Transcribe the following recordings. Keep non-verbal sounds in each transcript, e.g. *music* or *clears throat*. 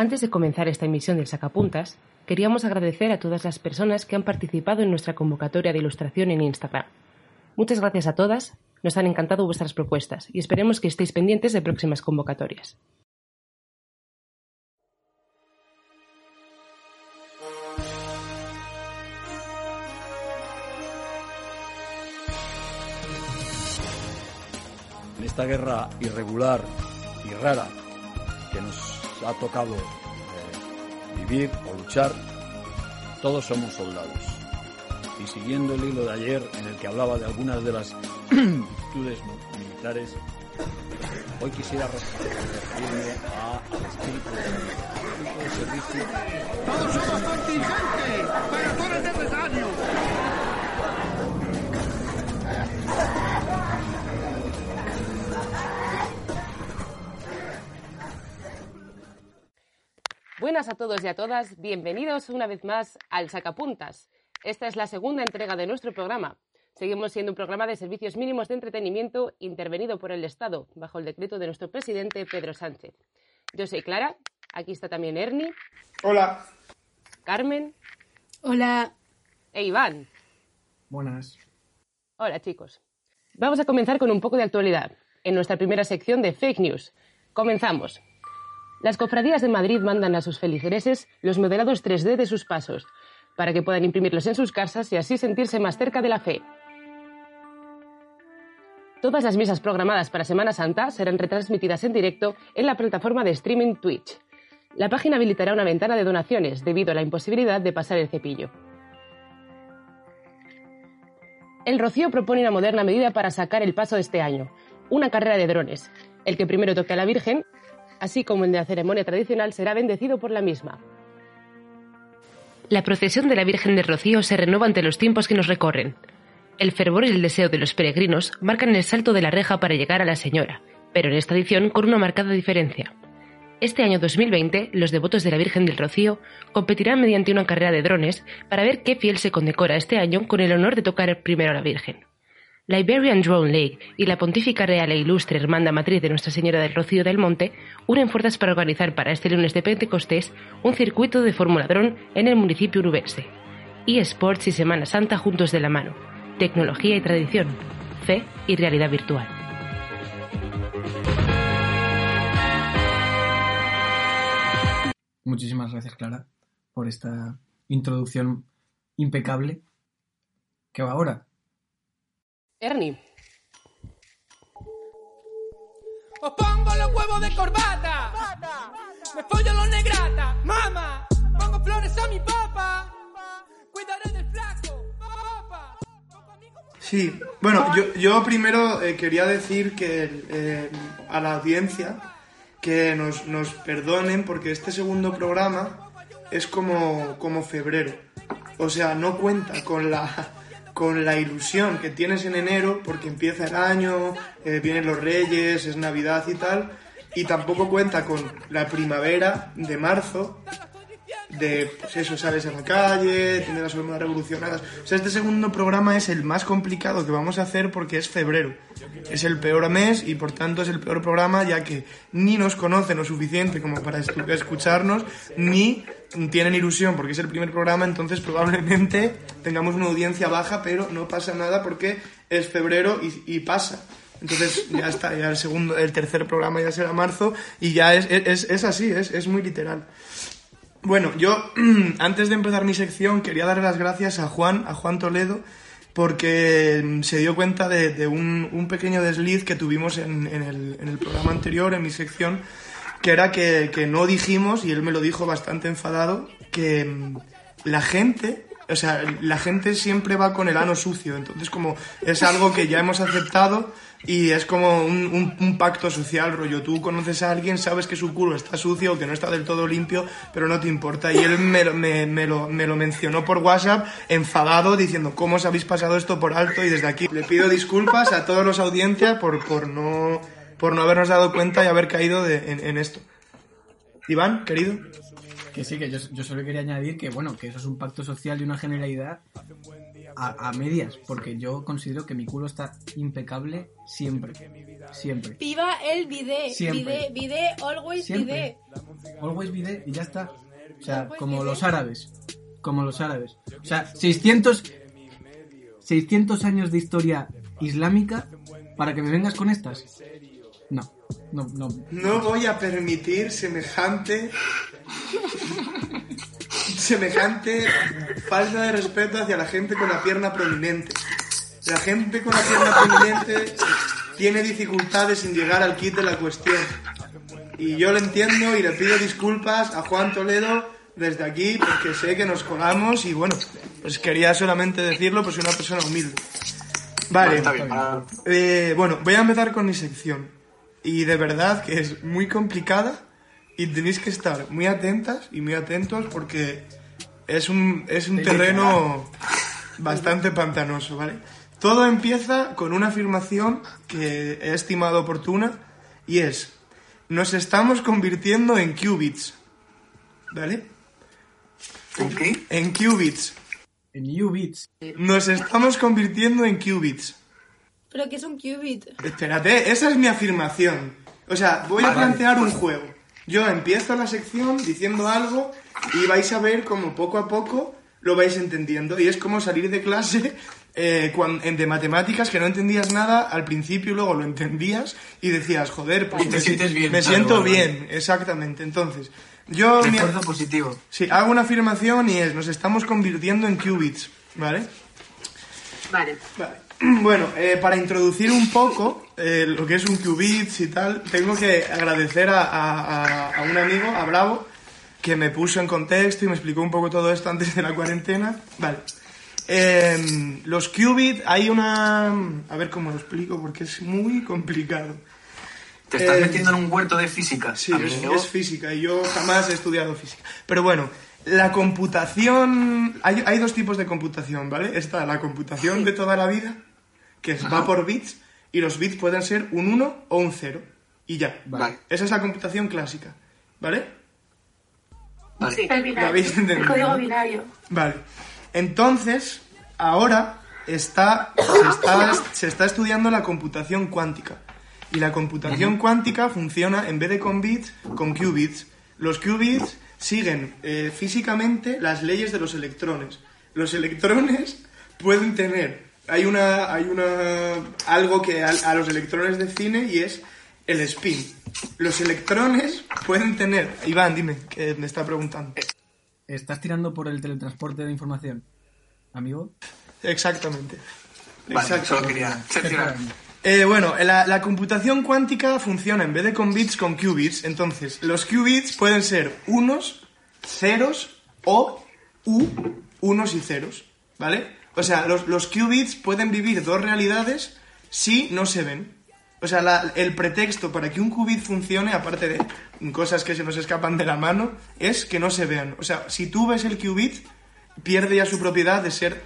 Antes de comenzar esta emisión del Sacapuntas, queríamos agradecer a todas las personas que han participado en nuestra convocatoria de ilustración en Instagram. Muchas gracias a todas, nos han encantado vuestras propuestas y esperemos que estéis pendientes de próximas convocatorias. En esta guerra irregular y rara que nos ha tocado eh, vivir o luchar, todos somos soldados. Y siguiendo el hilo de ayer en el que hablaba de algunas de las *clears throat* virtudes militares, hoy quisiera referirme al espíritu de servicio. ¡Todos somos contingentes! ¡Pero tú eres Buenas a todos y a todas, bienvenidos una vez más al Sacapuntas. Esta es la segunda entrega de nuestro programa. Seguimos siendo un programa de servicios mínimos de entretenimiento intervenido por el Estado bajo el decreto de nuestro presidente Pedro Sánchez. Yo soy Clara, aquí está también Ernie. Hola. Carmen. Hola. E Iván. Buenas. Hola chicos. Vamos a comenzar con un poco de actualidad en nuestra primera sección de Fake News. Comenzamos. Las cofradías de Madrid mandan a sus feligreses los modelados 3D de sus pasos, para que puedan imprimirlos en sus casas y así sentirse más cerca de la fe. Todas las misas programadas para Semana Santa serán retransmitidas en directo en la plataforma de streaming Twitch. La página habilitará una ventana de donaciones debido a la imposibilidad de pasar el cepillo. El Rocío propone una moderna medida para sacar el paso de este año, una carrera de drones. El que primero toque a la Virgen así como de la ceremonia tradicional, será bendecido por la misma. La procesión de la Virgen del Rocío se renueva ante los tiempos que nos recorren. El fervor y el deseo de los peregrinos marcan el salto de la reja para llegar a la Señora, pero en esta edición con una marcada diferencia. Este año 2020, los devotos de la Virgen del Rocío competirán mediante una carrera de drones para ver qué fiel se condecora este año con el honor de tocar primero a la Virgen. La Iberian Drone League y la Pontífica Real e Ilustre Hermanda Matriz de Nuestra Señora del Rocío del Monte unen fuerzas para organizar para este lunes de Pentecostés un circuito de Fórmula Drone en el municipio urubense. eSports y Semana Santa juntos de la mano. Tecnología y tradición. Fe y realidad virtual. Muchísimas gracias, Clara, por esta introducción impecable. ¿Qué va ahora? Ernie. Os pongo los huevos de corbata. Me follo los negrata. Mama. Pongo flores a mi papa. Cuidaré del flaco. Papa. Sí, bueno, yo, yo primero eh, quería decir que eh, a la audiencia que nos, nos perdonen porque este segundo programa es como, como febrero. O sea, no cuenta con la, con la ilusión que tienes en enero porque empieza el año, eh, vienen los reyes, es Navidad y tal, y tampoco cuenta con la primavera de marzo, de, pues eso, sales a la calle, tienes las hormonas revolucionadas. O sea, este segundo programa es el más complicado que vamos a hacer porque es febrero. Es el peor mes y por tanto es el peor programa ya que ni nos conocen lo suficiente como para escu- escucharnos, ni tienen ilusión porque es el primer programa, entonces probablemente tengamos una audiencia baja, pero no pasa nada porque es febrero y, y pasa. Entonces ya está, ya el segundo, el tercer programa ya será marzo y ya es, es, es así, es, es muy literal. Bueno, yo *clears throat* antes de empezar mi sección quería darle las gracias a Juan, a Juan Toledo, porque mm, se dio cuenta de, un, pequeño desliz que tuvimos en, en el, en el programa anterior, en mi sección, que era que, que no dijimos, y él me lo dijo bastante enfadado, que mm, la gente, o sea, la gente siempre va con el ano sucio, entonces como es algo que ya hemos aceptado, Y es como un, pacto social, rollo. Tú conoces a alguien, sabes que su culo está sucio, que no está del todo limpio, pero no te importa. Y él me, me, me lo, me lo mencionó por WhatsApp, enfadado, diciendo, ¿cómo os habéis pasado esto por alto? Y desde aquí le pido disculpas a todos los audiencias por, por, no, por no habernos dado cuenta y haber caído de- en, en esto. Iván, querido. Que sí, que yo, yo solo quería añadir que, bueno, que eso es un pacto social y una generalidad a, a medias, porque yo considero que mi culo está impecable siempre. Siempre. Viva el bidé. Siempre. Bidé, bidé, always Siempre. bidé. Always there y ya está. O sea, Always como los árabes. Como los árabes. O sea, 600, 600 años de historia islámica para que me vengas con estas. No, no, no. No voy a permitir semejante. Semejante falta de respeto hacia la gente con la pierna prominente. La gente con la pierna prominente tiene dificultades en llegar al kit de la cuestión. Y yo lo entiendo y le pido disculpas a Juan Toledo desde aquí porque sé que nos colamos y bueno, pues quería solamente decirlo, pues soy una persona humilde. Vale. Eh, bueno, voy a empezar con mi sección. Y de verdad que es muy complicada y tenéis que estar muy atentas y muy atentos porque es un, es un terreno *laughs* bastante pantanoso, ¿vale? Todo empieza con una afirmación que he estimado oportuna y es, nos estamos convirtiendo en qubits, ¿vale? ¿En qué? En qubits. En Beats. Nos estamos convirtiendo en qubits. Pero que es un qubit. Espérate, esa es mi afirmación. O sea, voy a plantear un juego. Yo empiezo la sección diciendo algo y vais a ver como poco a poco lo vais entendiendo. Y es como salir de clase eh, cuan- en de matemáticas que no entendías nada al principio y luego lo entendías y decías, joder, pues Y te me, sientes bien, me claro, siento bien, exactamente. Entonces, yo mi- Refuerzo positivo. sí, hago una afirmación y es, nos estamos convirtiendo en qubits, ¿vale? Vale. Vale. *clears throat* Bueno, eh, para introducir un poco eh, lo que es un qubits y tal, tengo que agradecer a, a- a- a un amigo, a Bravo, que me puso en contexto y me explicó un poco todo esto antes de la cuarentena. Vale. Eh, los qubits, hay una... A ver cómo lo explico, porque es muy complicado. Te estás Eh, metiendo en un huerto de física. Sí, es física y yo jamás he estudiado física. Pero bueno, la computación... Hay, hay dos tipos de computación, ¿vale? Está la computación de toda la vida, que va por bits, y los bits pueden ser un 1 o un 0. Y ya. Vale. Esa es la computación clásica, ¿vale? Vale. ¿Lo habéis entendido? código binario. Vale. Entonces, ahora está, se, está, se está estudiando la computación cuántica. Y la computación cuántica funciona, en vez de con bits, con qubits. Los qubits siguen eh, físicamente las leyes de los electrones. Los electrones pueden tener... Hay una... Hay una algo que a, a los electrones define y es el spin. Los electrones pueden tener... Iván, dime, que me está preguntando. ¿Estás tirando por el teletransporte de información? Amigo. Exactamente. Vale, Exacto. solo quería cerciorar. Eh, bueno, la, la computación cuántica funciona en vez de con bits, con qubits. Entonces, los qubits pueden ser unos, ceros o u, unos y ceros. ¿Vale? O sea, los, los qubits pueden vivir dos realidades si no se ven. O sea, el pretexto para que un qubit funcione, aparte de cosas que se nos escapan de la mano, es que no se vean. O sea, si tú ves el qubit, pierde ya su propiedad de ser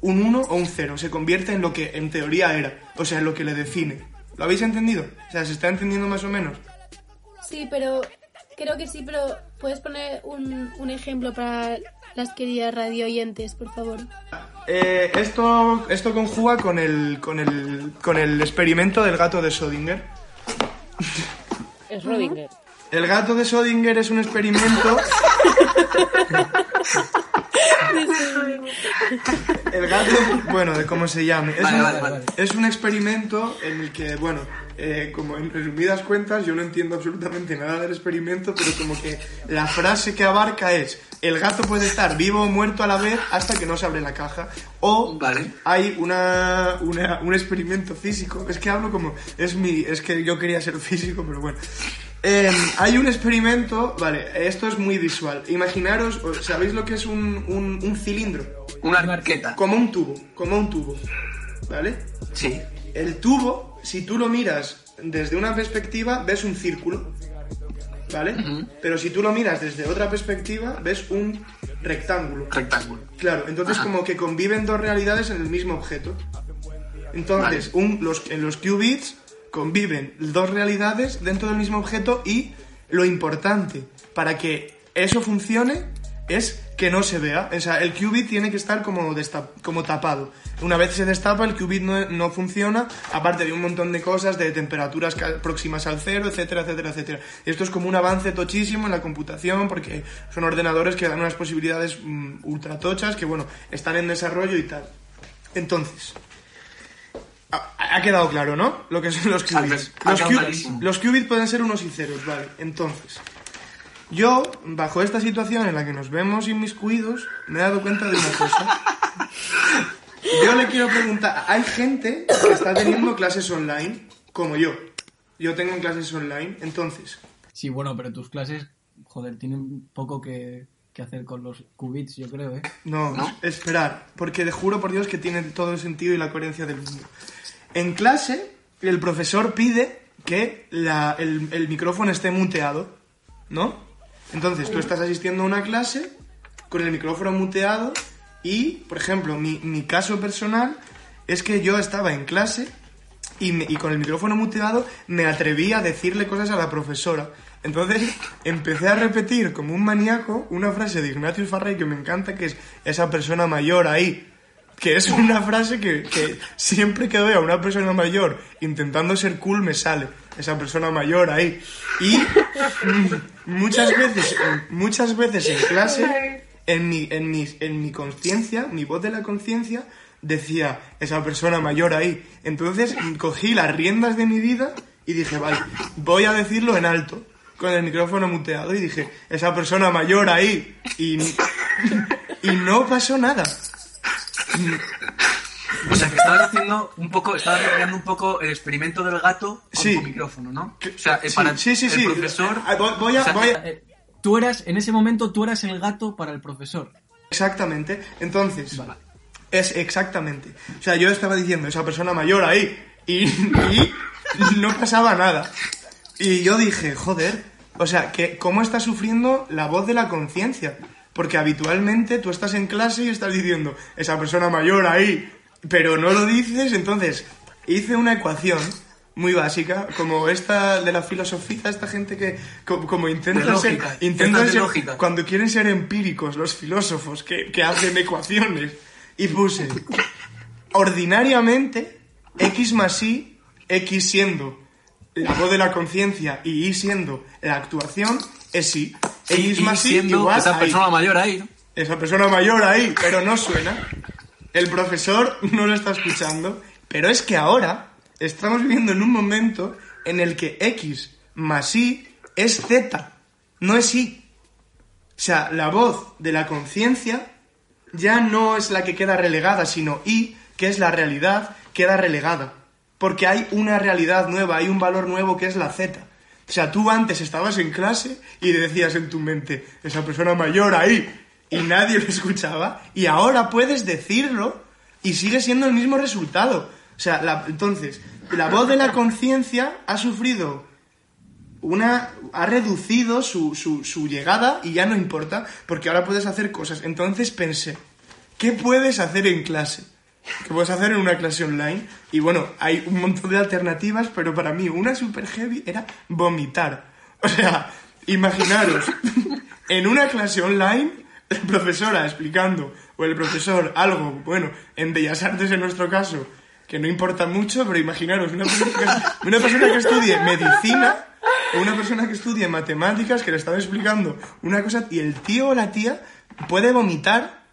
un 1 o un 0. Se convierte en lo que en teoría era. O sea, en lo que le define. ¿Lo habéis entendido? O sea, ¿se está entendiendo más o menos? Sí, pero creo que sí, pero puedes poner un, un ejemplo para las queridas radio oyentes, por favor. Eh, esto, esto conjuga con el, con, el, con el experimento del gato de Schrödinger. Es Rodinger. El gato de Schrödinger es un experimento. *laughs* el gato, bueno, de cómo se llame. Es, Vale, un, vale, vale. es un experimento en el que, bueno, eh, como en resumidas cuentas, yo no entiendo absolutamente nada del experimento, pero como que la frase que abarca es: el gato puede estar vivo o muerto a la vez hasta que no se abre la caja. O Vale. hay una, una- un experimento físico. Es que hablo como. Es mi. Es que yo quería ser físico, pero bueno. Eh, hay un experimento. Vale, esto es muy visual. Imaginaros, ¿sabéis lo que es un, un- un cilindro? Una arqueta. Como un tubo, como un tubo. ¿Vale? Sí. El tubo si tú lo miras desde una perspectiva, ves un círculo, ¿vale? Pero si tú lo miras desde otra perspectiva, ves un rectángulo. Rectángulo. Claro, entonces Ajá. como que conviven dos realidades en el mismo objeto. Entonces, un- los, en los qubits conviven dos realidades dentro del mismo objeto y lo importante para que eso funcione es que no se vea. O sea, el qubit tiene que estar como, como tapado. Una vez se destapa, el qubit no, no funciona, aparte de un montón de cosas, de temperaturas próximas al cero, etcétera, etcétera, etcétera. Esto es como un avance tochísimo en la computación porque son ordenadores que dan unas posibilidades mm, ultra tochas que, bueno, están en desarrollo y tal. Entonces, ha, ha quedado claro, ¿no? Lo que son los qubits. los qubits pueden ser unos y ceros, vale. Entonces, yo, bajo esta situación en la que nos vemos inmiscuidos, me he dado cuenta de una cosa. *laughs* Yo le quiero preguntar, hay gente que está teniendo clases online, como yo. Yo tengo clases online, entonces, Sí, bueno, pero tus clases, joder, tienen poco que, que hacer con los qubits, yo creo, ¿eh? No, ¿No? esperar, porque te juro por Dios que tiene todo el sentido y la coherencia del mundo. En clase, el profesor pide que la- el, el micrófono esté muteado, ¿no? Entonces, tú estás asistiendo a una clase con el micrófono muteado y, por ejemplo, mi, mi caso personal es que yo estaba en clase y, me- y con el micrófono muteado me atreví a decirle cosas a la profesora. Entonces empecé a repetir como un maníaco una frase de Ignatius Farray que me encanta, que es esa persona mayor ahí. Que es una frase que, que siempre que veo a una persona mayor intentando ser cool me sale. Esa persona mayor ahí. Y muchas veces, muchas veces en clase, en mi, en mi, en mi conciencia, mi voz de la conciencia, decía esa persona mayor ahí. Entonces cogí las riendas de mi vida y dije, vale, voy a decirlo en alto, con el micrófono muteado, y dije, esa persona mayor ahí. Y, y no pasó nada. O sea, que estabas haciendo un poco, estabas recreando un poco el experimento del gato con Sí. tu micrófono, ¿no? O sea, eh, sí, para sí, sí, el sí. profesor... Ah, voy- a- o sea, voy a- Eh, tú eras, en ese momento, tú eras el gato para el profesor. Exactamente. Entonces, Vale. es exactamente. O sea, yo estaba diciendo esa persona mayor ahí y, y no pasaba nada. Y yo dije, joder, o sea, que ¿cómo está sufriendo la voz de la conciencia? Porque habitualmente tú estás en clase y estás diciendo esa persona mayor ahí, pero no lo dices, entonces hice una ecuación muy básica, como esta de la filosofía, esta gente que co- como, intentan De ser, lógica, intentan ser- lógica. cuando quieren ser empíricos los filósofos que, que hacen ecuaciones y puse ordinariamente x más y, x siendo la voz de la conciencia y y siendo la actuación, es y- x y más y siendo igual esa persona mayor ahí, ¿no? Esa persona mayor ahí, pero no suena. El profesor no lo está escuchando. Pero es que ahora estamos viviendo en un momento en el que X más Y es Z, no es Y. O sea, la voz de la conciencia ya no es la que queda relegada, sino Y, que es la realidad, queda relegada. Porque hay una realidad nueva, hay un valor nuevo que es la Z. O sea, tú antes estabas en clase y decías en tu mente, esa persona mayor ahí, y nadie lo escuchaba, y ahora puedes decirlo y sigue siendo el mismo resultado. O sea, entonces, la voz de la conciencia ha sufrido una ha reducido su, su, su llegada y ya no importa porque ahora puedes hacer cosas. Entonces pensé, ¿qué puedes hacer en clase? ¿Qué puedes hacer en una clase online? Y bueno, hay un montón de alternativas, pero para mí una super heavy era vomitar. O sea, imaginaros, en una clase online, la profesora explicando, o el profesor algo, bueno, en Bellas Artes en nuestro caso, que no importa mucho, pero imaginaros, una persona que, una persona que estudie medicina o una persona que estudie matemáticas que le estaba explicando una cosa y el tío o la tía puede vomitar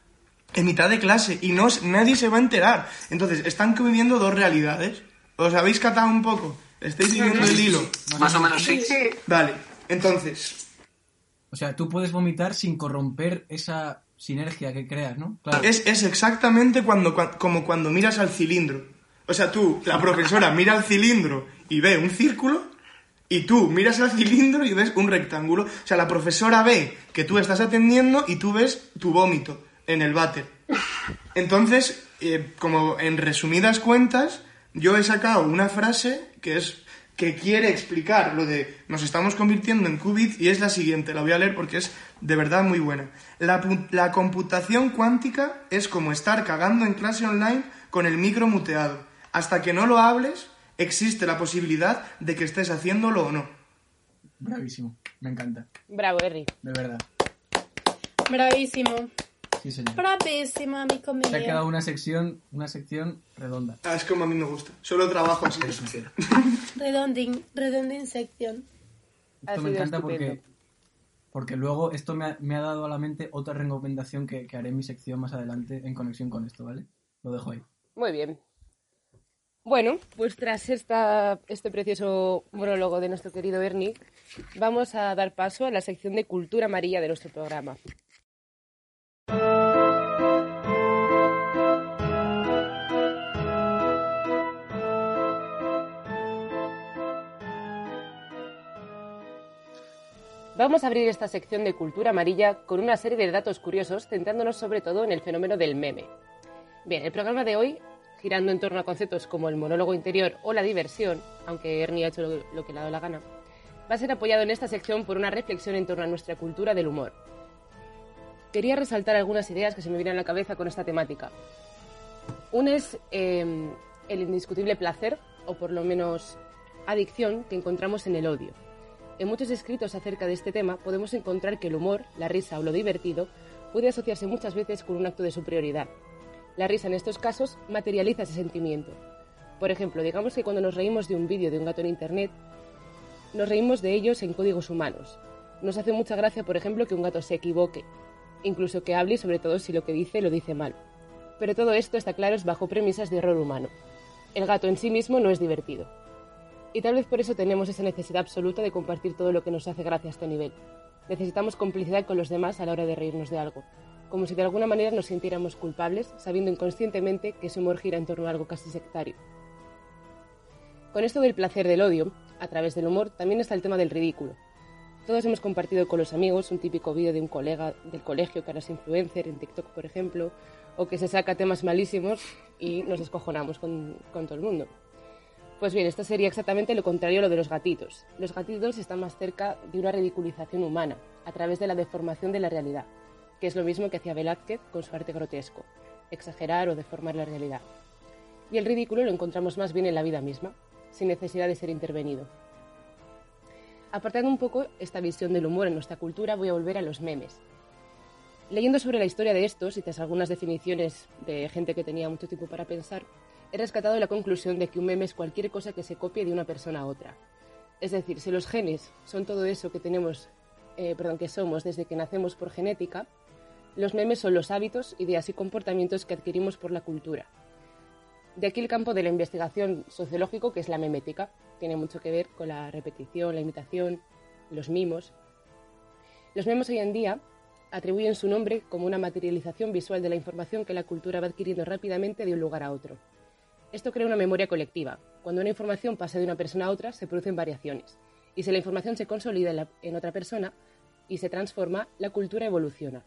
en mitad de clase y no, nadie se va a enterar. Entonces, están conviviendo dos realidades. ¿Os habéis catado un poco? ¿Estáis siguiendo el hilo? Más o menos sí. Vale, entonces, O sea, tú puedes vomitar sin corromper esa sinergia que creas, ¿no? Claro. es, es exactamente cuando, cua- como cuando miras al cilindro. O sea, tú, la profesora, mira al cilindro y ve un círculo, y tú miras al cilindro y ves un rectángulo. O sea, la profesora ve que tú estás atendiendo y tú ves tu vómito en el váter. Entonces, eh, como en resumidas cuentas, yo he sacado una frase que es que quiere explicar lo de nos estamos convirtiendo en qubits y es la siguiente, la voy a leer porque es de verdad muy buena. La, pu- la computación cuántica es como estar cagando en clase online con el micro muteado. Hasta que no lo hables, existe la posibilidad de que estés haciéndolo o no. Bravísimo. Me encanta. Bravo, Henry. De verdad. Bravísimo. Sí, señor. Bravísimo, amigo mío. Te ha quedado una sección, una sección redonda. Ah, es como a mí me gusta. Solo trabajo así. *laughs* Redonding, redonding sección. Esto me encanta estupendo. porque, porque luego esto me ha, me ha dado a la mente otra recomendación que, que haré en mi sección más adelante en conexión con esto, ¿vale? Lo dejo ahí. Muy bien. Bueno, pues tras esta, este precioso monólogo de nuestro querido Ernie, vamos a dar paso a la sección de cultura amarilla de nuestro programa. Vamos a abrir esta sección de cultura amarilla con una serie de datos curiosos, centrándonos sobre todo en el fenómeno del meme. Bien, el programa de hoy, girando en torno a conceptos como el monólogo interior o la diversión, aunque Ernie ha hecho lo, que le ha dado la gana, va a ser apoyado en esta sección por una reflexión en torno a nuestra cultura del humor. Quería resaltar algunas ideas que se me vienen a la cabeza con esta temática. Una es eh, el indiscutible placer, o por lo menos adicción, que encontramos en el odio. En muchos escritos acerca de este tema podemos encontrar que el humor, la risa o lo divertido puede asociarse muchas veces con un acto de superioridad. La risa en estos casos materializa ese sentimiento. Por ejemplo, digamos que cuando nos reímos de un vídeo de un gato en Internet, nos reímos de ellos en códigos humanos. Nos hace mucha gracia, por ejemplo, que un gato se equivoque, incluso que hable y sobre todo si lo que dice lo dice mal. Pero todo esto está claro es bajo premisas de error humano. El gato en sí mismo no es divertido. Y tal vez por eso tenemos esa necesidad absoluta de compartir todo lo que nos hace gracia a este nivel. Necesitamos complicidad con los demás a la hora de reírnos de algo, como si de alguna manera nos sintiéramos culpables, sabiendo inconscientemente que ese humor en torno a algo casi sectario. Con esto del placer del odio, a través del humor, también está el tema del ridículo. Todos hemos compartido con los amigos un típico vídeo de un colega del colegio que ahora es influencer en TikTok, por ejemplo, o que se saca temas malísimos y nos descojonamos con todo el mundo. Pues bien, esto sería exactamente lo contrario a lo de los gatitos. Los gatitos están más cerca de una ridiculización humana, a través de la deformación de la realidad, que es lo mismo que hacía Velázquez con su arte grotesco, exagerar o deformar la realidad. Y el ridículo lo encontramos más bien en la vida misma, sin necesidad de ser intervenido. Apartando un poco esta visión del humor en nuestra cultura, voy a volver a los memes. Leyendo sobre la historia de estos y tras algunas definiciones de gente que tenía mucho tiempo para pensar, he rescatado la conclusión de que un meme es cualquier cosa que se copie de una persona a otra. Es decir, si los genes son todo eso que tenemos, eh, perdón, que somos desde que nacemos por genética, los memes son los hábitos, ideas y comportamientos que adquirimos por la cultura. De aquí el campo de la investigación sociológico, que es la memética. Tiene mucho que ver con la repetición, la imitación, los mimos. Los memes hoy en día atribuyen su nombre como una materialización visual de la información que la cultura va adquiriendo rápidamente de un lugar a otro. Esto crea una memoria colectiva. Cuando una información pasa de una persona a otra, se producen variaciones. Y si la información se consolida en, en otra persona y se transforma, la cultura evoluciona.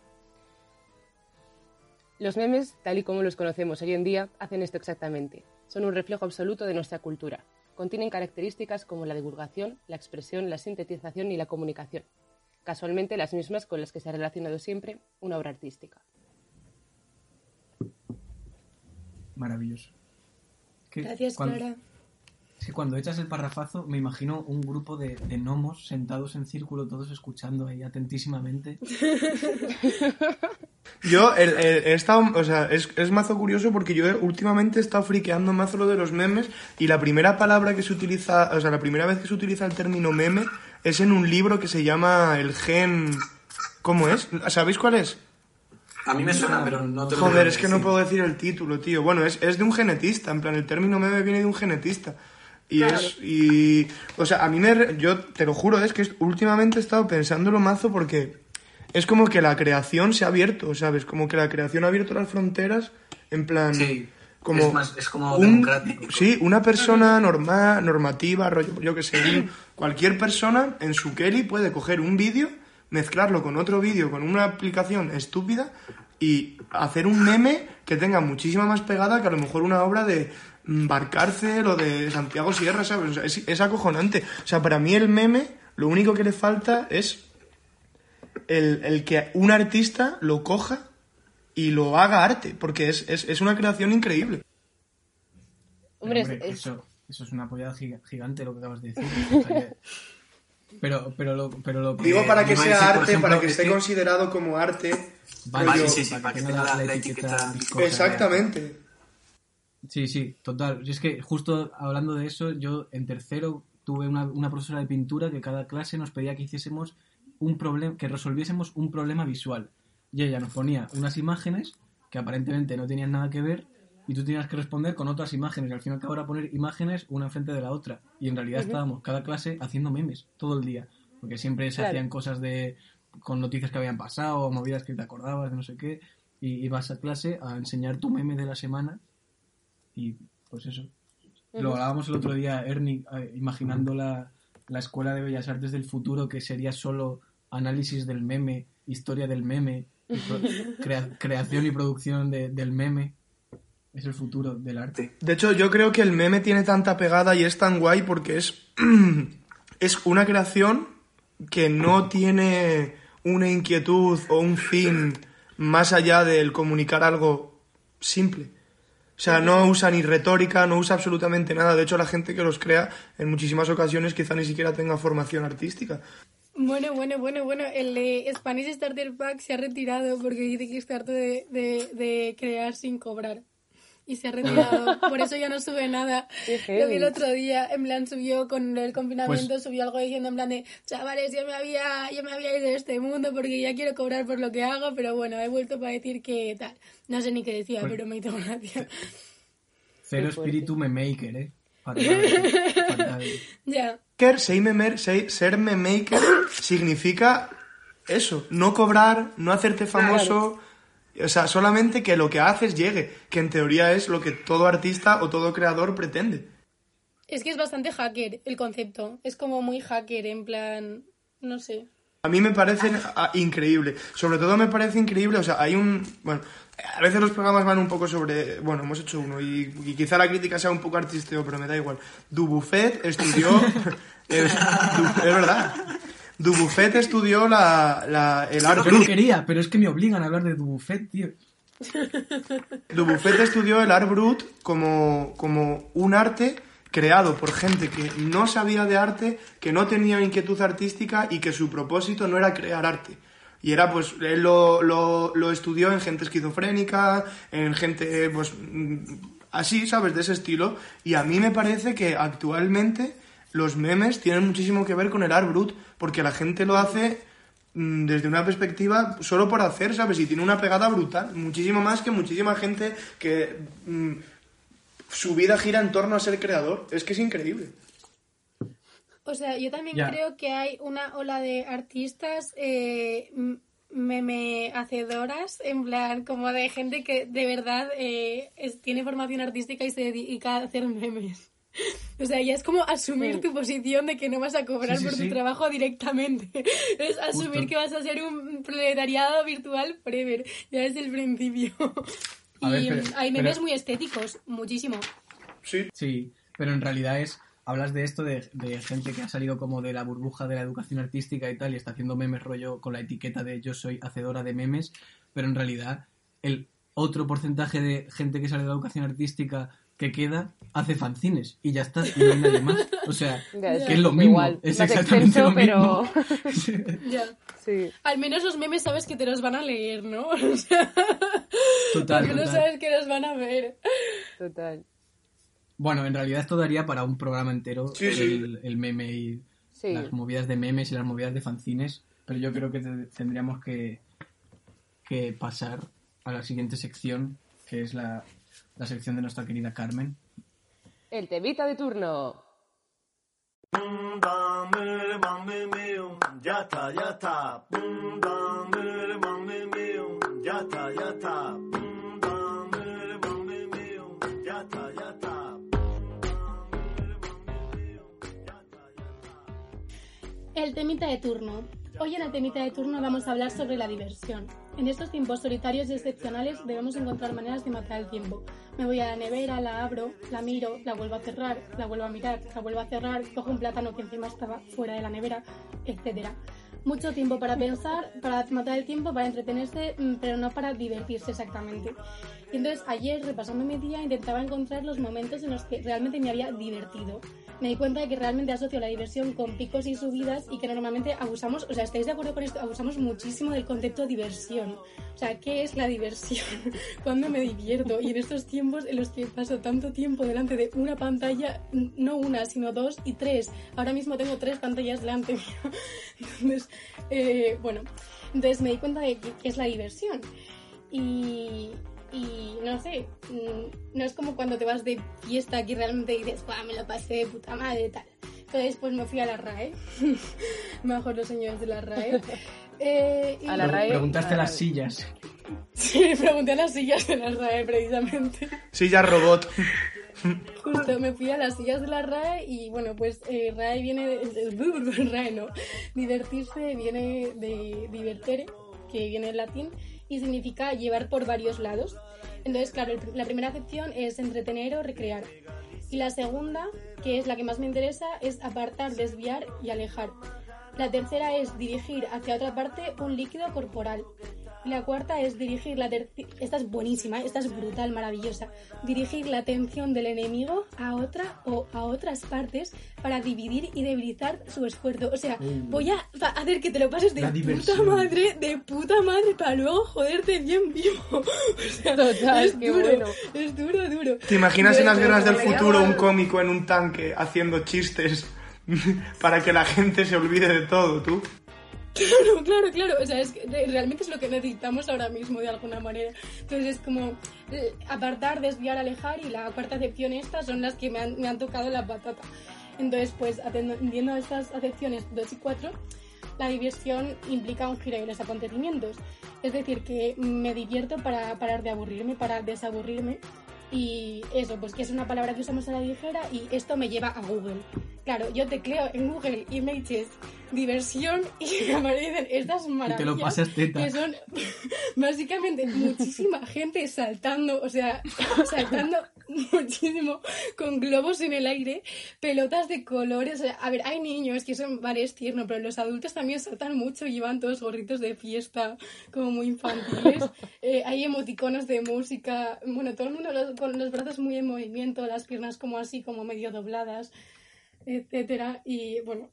Los memes, tal y como los conocemos hoy en día, hacen esto exactamente. Son un reflejo absoluto de nuestra cultura. Contienen características como la divulgación, la expresión, la sintetización y la comunicación. Casualmente las mismas con las que se ha relacionado siempre una obra artística. Maravilloso. Que Gracias, cuando- Clara. Es que cuando echas el parrafazo me imagino un grupo de, de gnomos sentados en círculo, todos escuchando ahí atentísimamente. *laughs* Yo el- el- he estado, o sea, es, es mazo curioso porque yo he- últimamente he estado friqueando mazo lo de los memes y la primera palabra que se utiliza, o sea, la primera vez que se utiliza el término meme es en un libro que se llama El gen... ¿Cómo es? ¿Sabéis cuál es? A mí me suena, pero no te lo Joder, es que no puedo decir el título, tío. Bueno, es, es de un genetista, en plan, el término meme viene de un genetista. Y es, y, o sea, a mí me, re- yo te lo juro, es que últimamente he estado pensándolo mazo porque es como que la creación se ha abierto, ¿sabes? Como que la creación ha abierto las fronteras, en plan... Sí, como es más- es como un- democrático. Sí, una persona normal, normativa, rollo, yo que sé, cualquier persona en su Kelly puede coger un vídeo, mezclarlo con otro vídeo, con una aplicación estúpida y hacer un meme que tenga muchísima más pegada que a lo mejor una obra de mm, Barcárcel o de Santiago Sierra, ¿sabes? O sea, es, es acojonante. O sea, para mí el meme, lo único que le falta es el, el que un artista lo coja y lo haga arte, porque es, es, es una creación increíble. Hombre, Hombre, es- eso, eso es una apoyada giga- gigante lo que acabas de decir. *laughs* Pero, pero, lo, pero lo que... Digo para que sea arte, ejemplo, para que es esté que- considerado como arte. Vale, sí, sí, sí, para que tenga la- la etiqueta. Exactamente. Sí, sí, total. Y es que justo hablando de eso, yo en tercero tuve una, una profesora de pintura que cada clase nos pedía que hiciésemos un problema, que resolviésemos un problema visual. Y ella nos ponía unas imágenes que aparentemente no tenían nada que ver y tú tenías que responder con otras imágenes. Y al fin y al cabo era poner imágenes una enfrente de la otra. Y en realidad estábamos cada clase haciendo memes todo el día. Porque siempre se Claro. hacían cosas de con noticias que habían pasado movidas que te acordabas de no sé qué. Y ibas a clase a enseñar tu meme de la semana y pues eso. Lo hablábamos el otro día, Ernie, eh, imaginando la, la Escuela de Bellas Artes del futuro, que sería solo análisis del meme, historia del meme, y pro- *laughs* crea- creación y producción de- del meme. Es el futuro del arte. De hecho, yo creo que el meme tiene tanta pegada y es tan guay porque es, *clears throat* es una creación que no tiene una inquietud o un fin más allá del comunicar algo simple. O sea, no usa ni retórica, no usa absolutamente nada. De hecho, la gente que los crea en muchísimas ocasiones quizá ni siquiera tenga formación artística. Bueno, bueno, bueno, bueno, el de Spanish Starter Pack se ha retirado porque dice que está harto de, de, de crear sin cobrar. Y se ha retirado, por eso ya no sube nada. Lo vi el otro día, en plan subió con el confinamiento, Pues- subió algo diciendo en plan de, chavales, yo me había, yo me había ido de este mundo porque ya quiero cobrar por lo que hago, pero bueno, he vuelto para decir que tal. No sé ni qué decía, Pues- pero me hizo gracia. Cero espíritu memaker, ¿eh? Fatal, *laughs* fatal. ya. Maker, ser ser memaker significa eso, no cobrar, no hacerte famoso, o sea, solamente que lo que haces llegue, que en teoría es lo que todo artista o todo creador pretende. Es que es bastante hacker el concepto. Es como muy hacker, en plan, no sé. A mí me parece ah, increíble. Sobre todo me parece increíble, o sea, hay un... Bueno, a veces los programas van un poco sobre... Bueno, hemos hecho uno y, y quizá la crítica sea un poco artisteo, pero me da igual. Dubuffet estudió... *laughs* es, Du- es verdad. Dubuffet estudió la, la, el art Yo no quería, pero es que me obligan a hablar de Dubuffet, tío. Dubuffet estudió el art brut como, como un arte creado por gente que no sabía de arte, que no tenía inquietud artística y que su propósito no era crear arte. Y era, pues, él lo, lo, lo estudió en gente esquizofrénica, en gente, pues, mm, así, ¿sabes? De ese estilo. Y a mí me parece que actualmente los memes tienen muchísimo que ver con el art brut, porque la gente lo hace mm, desde una perspectiva solo por hacer, ¿sabes? Y tiene una pegada brutal, muchísimo más que muchísima gente que mm, su vida gira en torno a ser creador. Es que es increíble. O sea, yo también creo que hay una ola de artistas eh, meme hacedoras, en plan, como de gente que de verdad eh, es- tiene formación artística y se dedica a hacer memes. *laughs* O sea, ya es como asumir tu posición de que no vas a cobrar Sí, sí, por sí. tu trabajo directamente. *laughs* Es asumir Justo. que vas a ser un proletariado virtual forever. Ya desde el principio. *laughs* A ver, y pero- mm, hay pero- memes muy estéticos, muchísimo. Sí. Sí, pero en realidad es. Hablas de esto de, de gente que ha salido como de la burbuja de la educación artística y tal, y está haciendo memes rollo con la etiqueta de yo soy hacedora de memes, pero en realidad el otro porcentaje de gente que sale de la educación artística que queda hace fanzines y ya está, y no hay nadie más. O sea, *laughs* Ya, que es lo mismo, igual, es más exactamente extenso, lo mismo. pero- *laughs* Ya. Sí. Al menos los memes sabes que te los van a leer, ¿no? *laughs* O sea, Total, al menos total. sabes que los van a ver. Total. Bueno, en realidad esto daría para un programa entero, Sí, sí. el, el meme y Sí. las movidas de memes y las movidas de fanzines, pero yo creo que te- tendríamos que, que pasar a la siguiente sección, que es la, la sección de nuestra querida Carmen. El temita de turno. Ya está, ya está. Ya está, ya está. Ya está, ya está. El temita de turno. Hoy en el temita de turno vamos a hablar sobre la diversión. En estos tiempos solitarios y excepcionales debemos encontrar maneras de matar el tiempo. Me voy a la nevera, la abro, la miro, la vuelvo a cerrar, la vuelvo a mirar, la vuelvo a cerrar, cojo un plátano que encima estaba fuera de la nevera, etc. Mucho tiempo para pensar, para matar el tiempo, para entretenerse, mm, pero no para divertirse exactamente. Y entonces ayer, repasando mi día, intentaba encontrar los momentos en los que realmente me había divertido me di cuenta de que realmente asocio la diversión con picos y subidas y que normalmente abusamos, o sea, ¿estáis de acuerdo con esto? Abusamos muchísimo del concepto diversión. O sea, ¿qué es la diversión? *laughs* ¿Cuándo me divierto? Y en estos tiempos en los que paso tanto tiempo delante de una pantalla, no una, sino dos y tres. Ahora mismo tengo tres pantallas delante mío. *laughs* Entonces, eh, bueno, entonces me di cuenta de qué es la diversión. Y, y no sé, mm, no es como cuando te vas de fiesta que realmente dices, Guau, me lo pasé de puta madre, tal. Entonces, pues me fui a la RAE, *laughs* mejor los señores de la RAE. *laughs* Eh, y- A la RAE. Preguntaste a- las sillas. Sí, *laughs* pregunté a las sillas de la RAE precisamente. Silla robot. Justo, me fui a las sillas de la RAE y bueno, pues eh, RAE viene de... RAE no. Divertirse viene de divertere, que viene del latín, y significa llevar por varios lados. Entonces, claro, la primera acepción es entretener o recrear. Y la segunda, que es la que más me interesa, es apartar, desviar y alejar. La tercera es dirigir hacia otra parte un líquido corporal. Y la cuarta es dirigir la terci- Esta es buenísima, esta es brutal, maravillosa. Dirigir la atención del enemigo a otra o a otras partes para dividir y debilitar su esfuerzo. O sea, voy a hacer que te lo pases de La puta diversión. madre, de puta madre, para luego joderte bien vivo. *laughs* O sea, Total, es qué duro, bueno. es duro, duro. ¿Te imaginas en las guerras del futuro un cómico en un tanque haciendo chistes *laughs* para que la gente se olvide de todo, tú? *laughs* Claro, claro, claro. O sea, es realmente es lo que necesitamos ahora mismo de alguna manera. Entonces es como eh, apartar, desviar, alejar y la cuarta acepción estas son las que me han, me han tocado la patata. Entonces, pues atendiendo a estas acepciones 2 y 4, la diversión implica un giro en los acontecimientos. Es decir, que me divierto para parar de aburrirme, para desaburrirme. Y eso, pues que es una palabra que usamos a la ligera y esto me lleva a Google. Claro, yo tecleo en Google Images diversión *laughs* y aparecen estas maravillas. te lo pasas teta. Que son *laughs* básicamente muchísima gente saltando, o sea, *laughs* saltando muchísimo con globos en el aire, pelotas de colores. o sea, a ver, hay niños que son vale, es tierno, pero los adultos también saltan mucho y llevan todos gorritos de fiesta, como muy infantiles. Eh, hay emoticonos de música. Bueno, todo el mundo los- con los brazos muy en movimiento, las piernas como así, como medio dobladas, etcétera. Y bueno.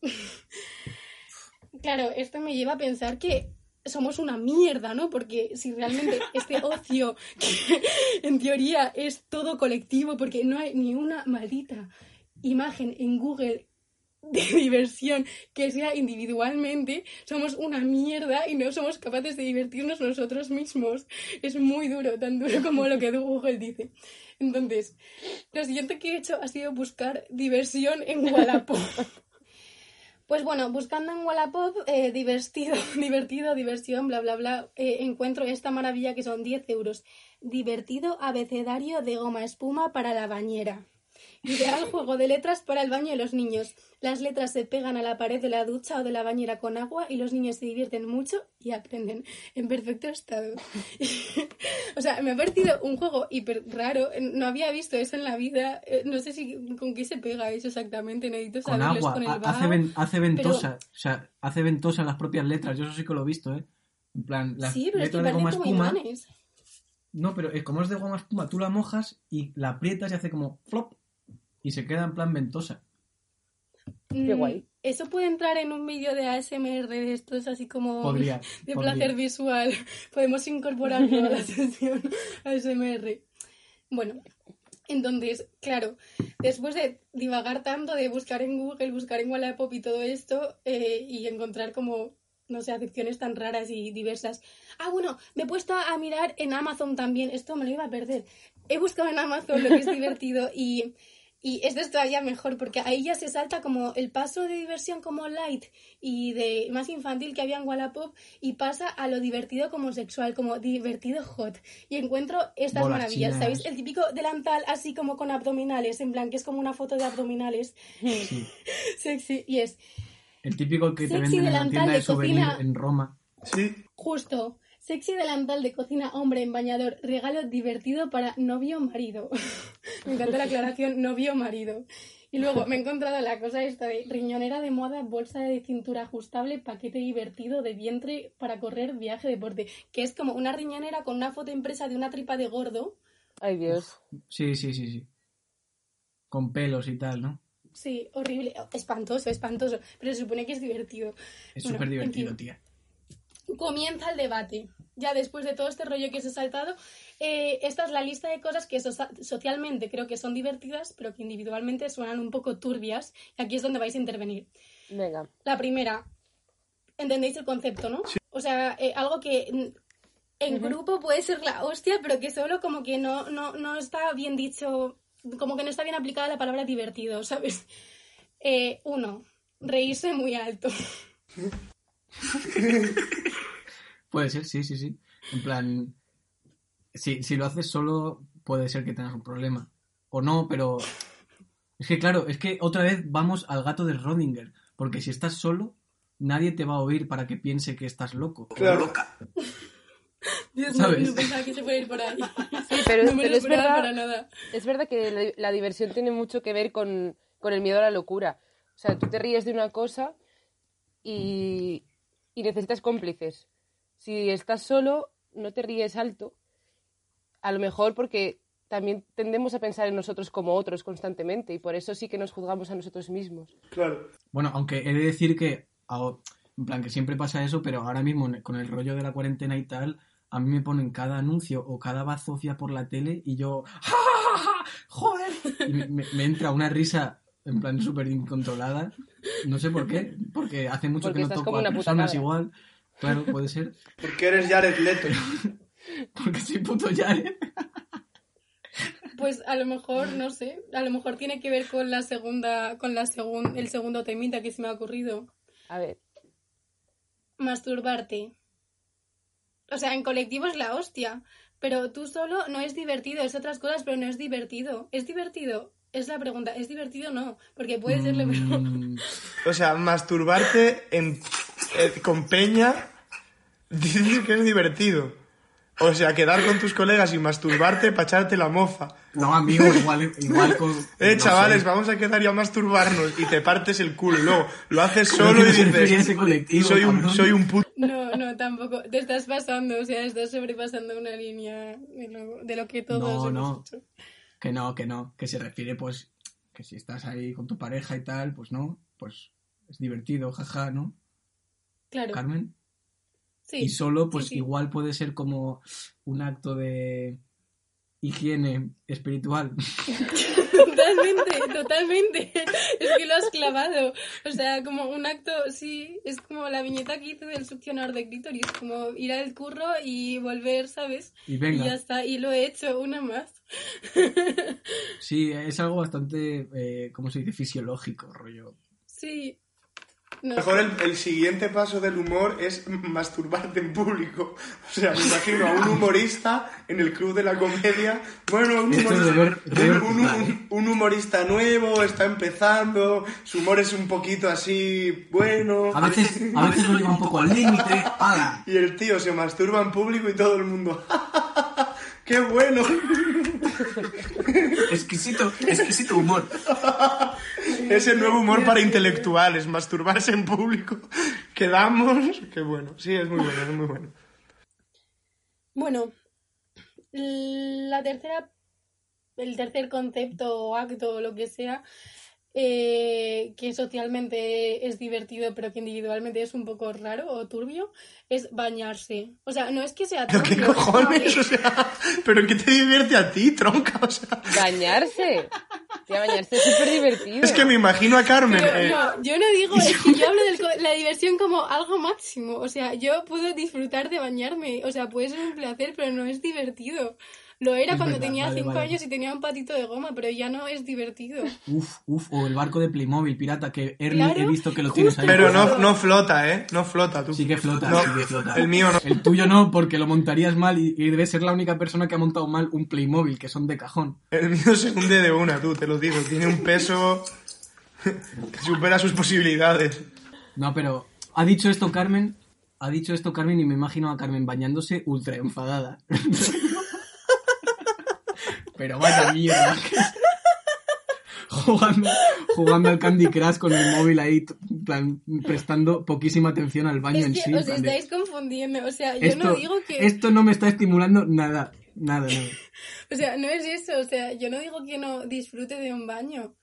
Claro, esto me lleva a pensar que somos una mierda, ¿no? Porque si realmente *laughs* este ocio, que *laughs* en teoría es todo colectivo, porque no hay ni una maldita imagen en Google de *laughs* diversión que sea individualmente, somos una mierda y no somos capaces de divertirnos nosotros mismos. Es muy duro, tan duro como lo que Google dice. Entonces, lo siguiente que he hecho ha sido buscar diversión en Wallapop. Pues bueno, buscando en Wallapop, eh, divertido, *laughs* divertido, diversión, bla, bla, bla, eh, encuentro esta maravilla que son 10 euros. Divertido abecedario de goma espuma para la bañera. Ideal juego de letras para el baño de los niños. Las letras se pegan a la pared de la ducha o de la bañera con agua y los niños se divierten mucho y aprenden en perfecto estado. *laughs* o sea, me ha parecido un juego hiper raro. No había visto eso en la vida. Eh, No sé si con qué se pega eso exactamente. Necesito Con saberlo agua. con el ha- hace, ven- hace ventosa. pero- O sea, hace ventosa las propias letras. Yo eso sí que lo he visto, ¿eh? En plan, las Sí, pero es que letras de goma como espuma. imanes. No, pero es como es de goma espuma, tú la mojas y la aprietas y hace como flop y se queda en plan ventosa. Qué Mm, guay. Eso puede entrar en un vídeo de ASMR de estos así como Podría. *laughs* de podría. placer visual. Podemos incorporarlo *laughs* a la sesión ASMR. Bueno, entonces, claro, después de divagar tanto, de buscar en Google, buscar en Wallapop y todo esto, eh, y encontrar como, no sé, acepciones tan raras y diversas. Ah, bueno, me he puesto a mirar en Amazon también, esto me lo iba a perder. He buscado en Amazon lo que es *laughs* divertido y, y esto es todavía mejor porque ahí ya se salta como el paso de diversión como light y de más infantil que había en Wallapop y pasa a lo divertido como sexual, como divertido hot. Y encuentro estas Bolas maravillas, chinas. ¿sabéis? El típico delantal así como con abdominales, en plan que es como una foto de abdominales Sí. *laughs* sexy y es El típico que te venden en la delantal tienda de de cocina. en Roma. Sí. Justo. Sexy delantal de cocina hombre en bañador. Regalo divertido para novio o marido. *laughs* me encanta la aclaración novio o marido. Y luego me he encontrado la cosa esta de riñonera de moda, bolsa de cintura ajustable, paquete divertido de vientre para correr, viaje, deporte. Que es como una riñonera con una foto impresa de una tripa de gordo. Ay, Dios. Sí, sí, sí, sí. Con pelos y tal, ¿no? Sí, horrible. Espantoso, espantoso. Pero se supone que es divertido. Es Bueno, súper en divertido, fin. tía. Comienza el debate. Ya después de todo este rollo que se ha saltado, eh, esta es la lista de cosas que socia- socialmente creo que son divertidas, pero que individualmente suenan un poco turbias. Y aquí es donde vais a intervenir. Venga. La primera, ¿entendéis el concepto, no? O sea, eh, algo que en grupo puede ser la hostia, pero que solo como que no, no, no está bien dicho, como que no está bien aplicada la palabra divertido, ¿sabes? Eh, uno, reírse muy alto. *laughs* *laughs* Puede ser, sí, sí, sí. En plan, si, si lo haces solo, puede ser que tengas un problema. O no, pero... Es que claro, es que otra vez vamos al gato de Rodinger. Porque si estás solo, nadie te va a oír para que piense que estás loco. Claro. Dios ¿Sabes? mío, no pensaba que se fuera a ir por ahí. Sí, pero, no me pero lo es, esperaba verdad, para nada. es verdad que la, la diversión tiene mucho que ver con, con el miedo a la locura. O sea, tú te ríes de una cosa y, y necesitas cómplices. Si estás solo, no te ríes alto. A lo mejor porque también tendemos a pensar en nosotros como otros constantemente y por eso sí que nos juzgamos a nosotros mismos. Claro. Bueno, aunque he de decir que, a- en plan, que siempre pasa eso, pero ahora mismo con el rollo de la cuarentena y tal, a mí me ponen cada anuncio o cada bazofia por la tele y yo, ¡Ja, ja, ja, ja! ¡Joder! Y me, me- me entra una risa en plan súper incontrolada. No sé por qué, porque hace mucho Porque que no toco como a una puta personas igual. Claro, puede ser. Porque eres Jared Leto. *laughs* Porque soy puto Jared. Pues a lo mejor, no sé, a lo mejor tiene que ver con la segunda, con la segun, el segundo temita que se me ha ocurrido. A ver, Masturbarte. O sea, en colectivo es la hostia. Pero tú solo no es divertido, es otras cosas, pero no es divertido. ¿Es divertido? Es la pregunta. ¿Es divertido o no? Porque puede serlo, pero... Mm, *laughs* O sea, masturbarte en, eh, con peña *laughs* dices que es divertido. O sea, quedar con tus colegas y masturbarte para echarte la mofa. No, amigo, igual, igual con... *laughs* Eh, no chavales, sé. vamos a quedar y a masturbarnos y te partes el culo. Y luego lo haces solo y dices, soy un, cabrón". soy un puto... No, no, tampoco. Te estás pasando, o sea, estás sobrepasando una línea de lo, de lo que todos No, hemos no. hecho. Que no, que no, que se refiere pues que si estás ahí con tu pareja y tal, pues no, pues es divertido, jaja, ¿no? Claro, Carmen. sí. y solo pues sí. igual puede ser como un acto de higiene espiritual. *laughs* Totalmente, totalmente. Es que lo has clavado. O sea, como un acto, sí, es como la viñeta que hice del succionador de clítoris, como ir al curro y volver, ¿sabes? Y Y venga, ya está, y lo he hecho, una más. sí, es algo bastante, eh, ¿cómo se dice? Fisiológico, rollo. Sí. No Mejor el, el siguiente paso del humor es masturbarte en público. O sea, me imagino a un humorista en el club de la comedia. Bueno, un humorista, un- un- un- un humorista nuevo, está empezando, su humor es un poquito así, bueno. A veces, a veces lo lleva un poco al límite. Y el tío se masturba en público y todo el mundo. *laughs* ¡Qué bueno! Exquisito, exquisito humor. Es el nuevo humor para intelectuales, masturbarse en público. Quedamos. Qué bueno. Sí, es muy bueno, es muy bueno. Bueno, la tercera, el tercer concepto o acto o lo que sea, eh, que socialmente es divertido pero que individualmente es un poco raro o turbio, es bañarse. O sea, no es que sea ¿Pero turbio. qué cojones? O sea, ¿pero en qué te divierte a ti, tronca? O sea, bañarse. Tía, bañarse es súper divertido. es que me imagino a Carmen. Pero eh, no, yo no digo, *laughs* es que yo hablo de la diversión como algo máximo. O sea, yo puedo disfrutar de bañarme. O sea, puede ser un placer, pero no es divertido. Lo era Es cuando verdad, tenía vale, cinco vale. años y tenía un patito de goma, pero ya no es divertido. Uf, uf, o el barco de Playmobil, pirata, que Ernie Claro, he visto que lo justo. tienes ahí. Pero no, no flota, ¿eh? No flota, tú. Sí que flota, No, sí que flota. el mío no. El tuyo no, porque lo montarías mal y, y debes ser la única persona que ha montado mal un Playmobil, que son de cajón. El mío se hunde de una, tú, te lo digo. Tiene un peso que supera sus posibilidades. No, pero ha dicho esto Carmen, ha dicho esto Carmen y me imagino a Carmen bañándose ultra enfadada. *laughs* pero vaya mierda. *laughs* jugando, jugando al Candy Crush con el móvil ahí, plan, prestando poquísima atención al baño Es en que sí. os plan de, estáis confundiendo. O sea, yo esto, no digo que. esto no me está estimulando nada, nada, nada. *laughs* O sea, no es eso. O sea, yo no digo que no disfrute de un baño.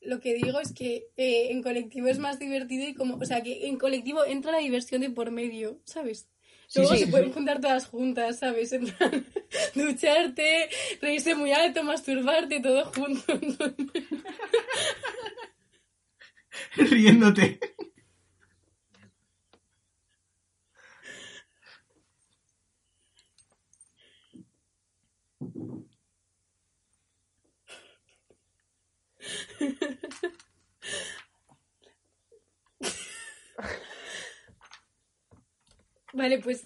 Lo que digo es que eh, en colectivo es más divertido y como. O sea, que en colectivo entra la diversión de por medio, ¿sabes? Luego sí, se pueden juntar todas juntas, ¿sabes? En plan, *laughs* ducharte, reírse muy alto, masturbarte, todo junto. *laughs* Riéndote. *laughs* Vale, pues.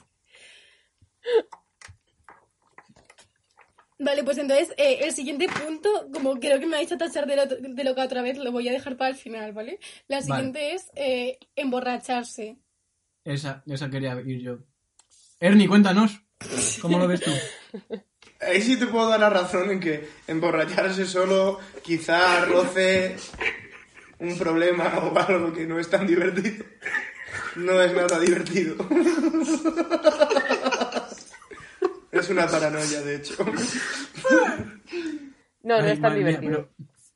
Vale, pues entonces eh, el siguiente punto, como creo que me ha hecho tachar de, lo, de loca otra vez, lo voy a dejar para el final, ¿vale? La Vale. siguiente es eh, emborracharse. Esa, esa quería ir yo. Ernie, cuéntanos. ¿Cómo lo ves tú? *laughs* Ahí sí te puedo dar la razón en que emborracharse solo quizá roce un problema o algo que no es tan divertido. No es nada divertido. Es una paranoia, de hecho. No, no Ay, es tan madre mía, divertido.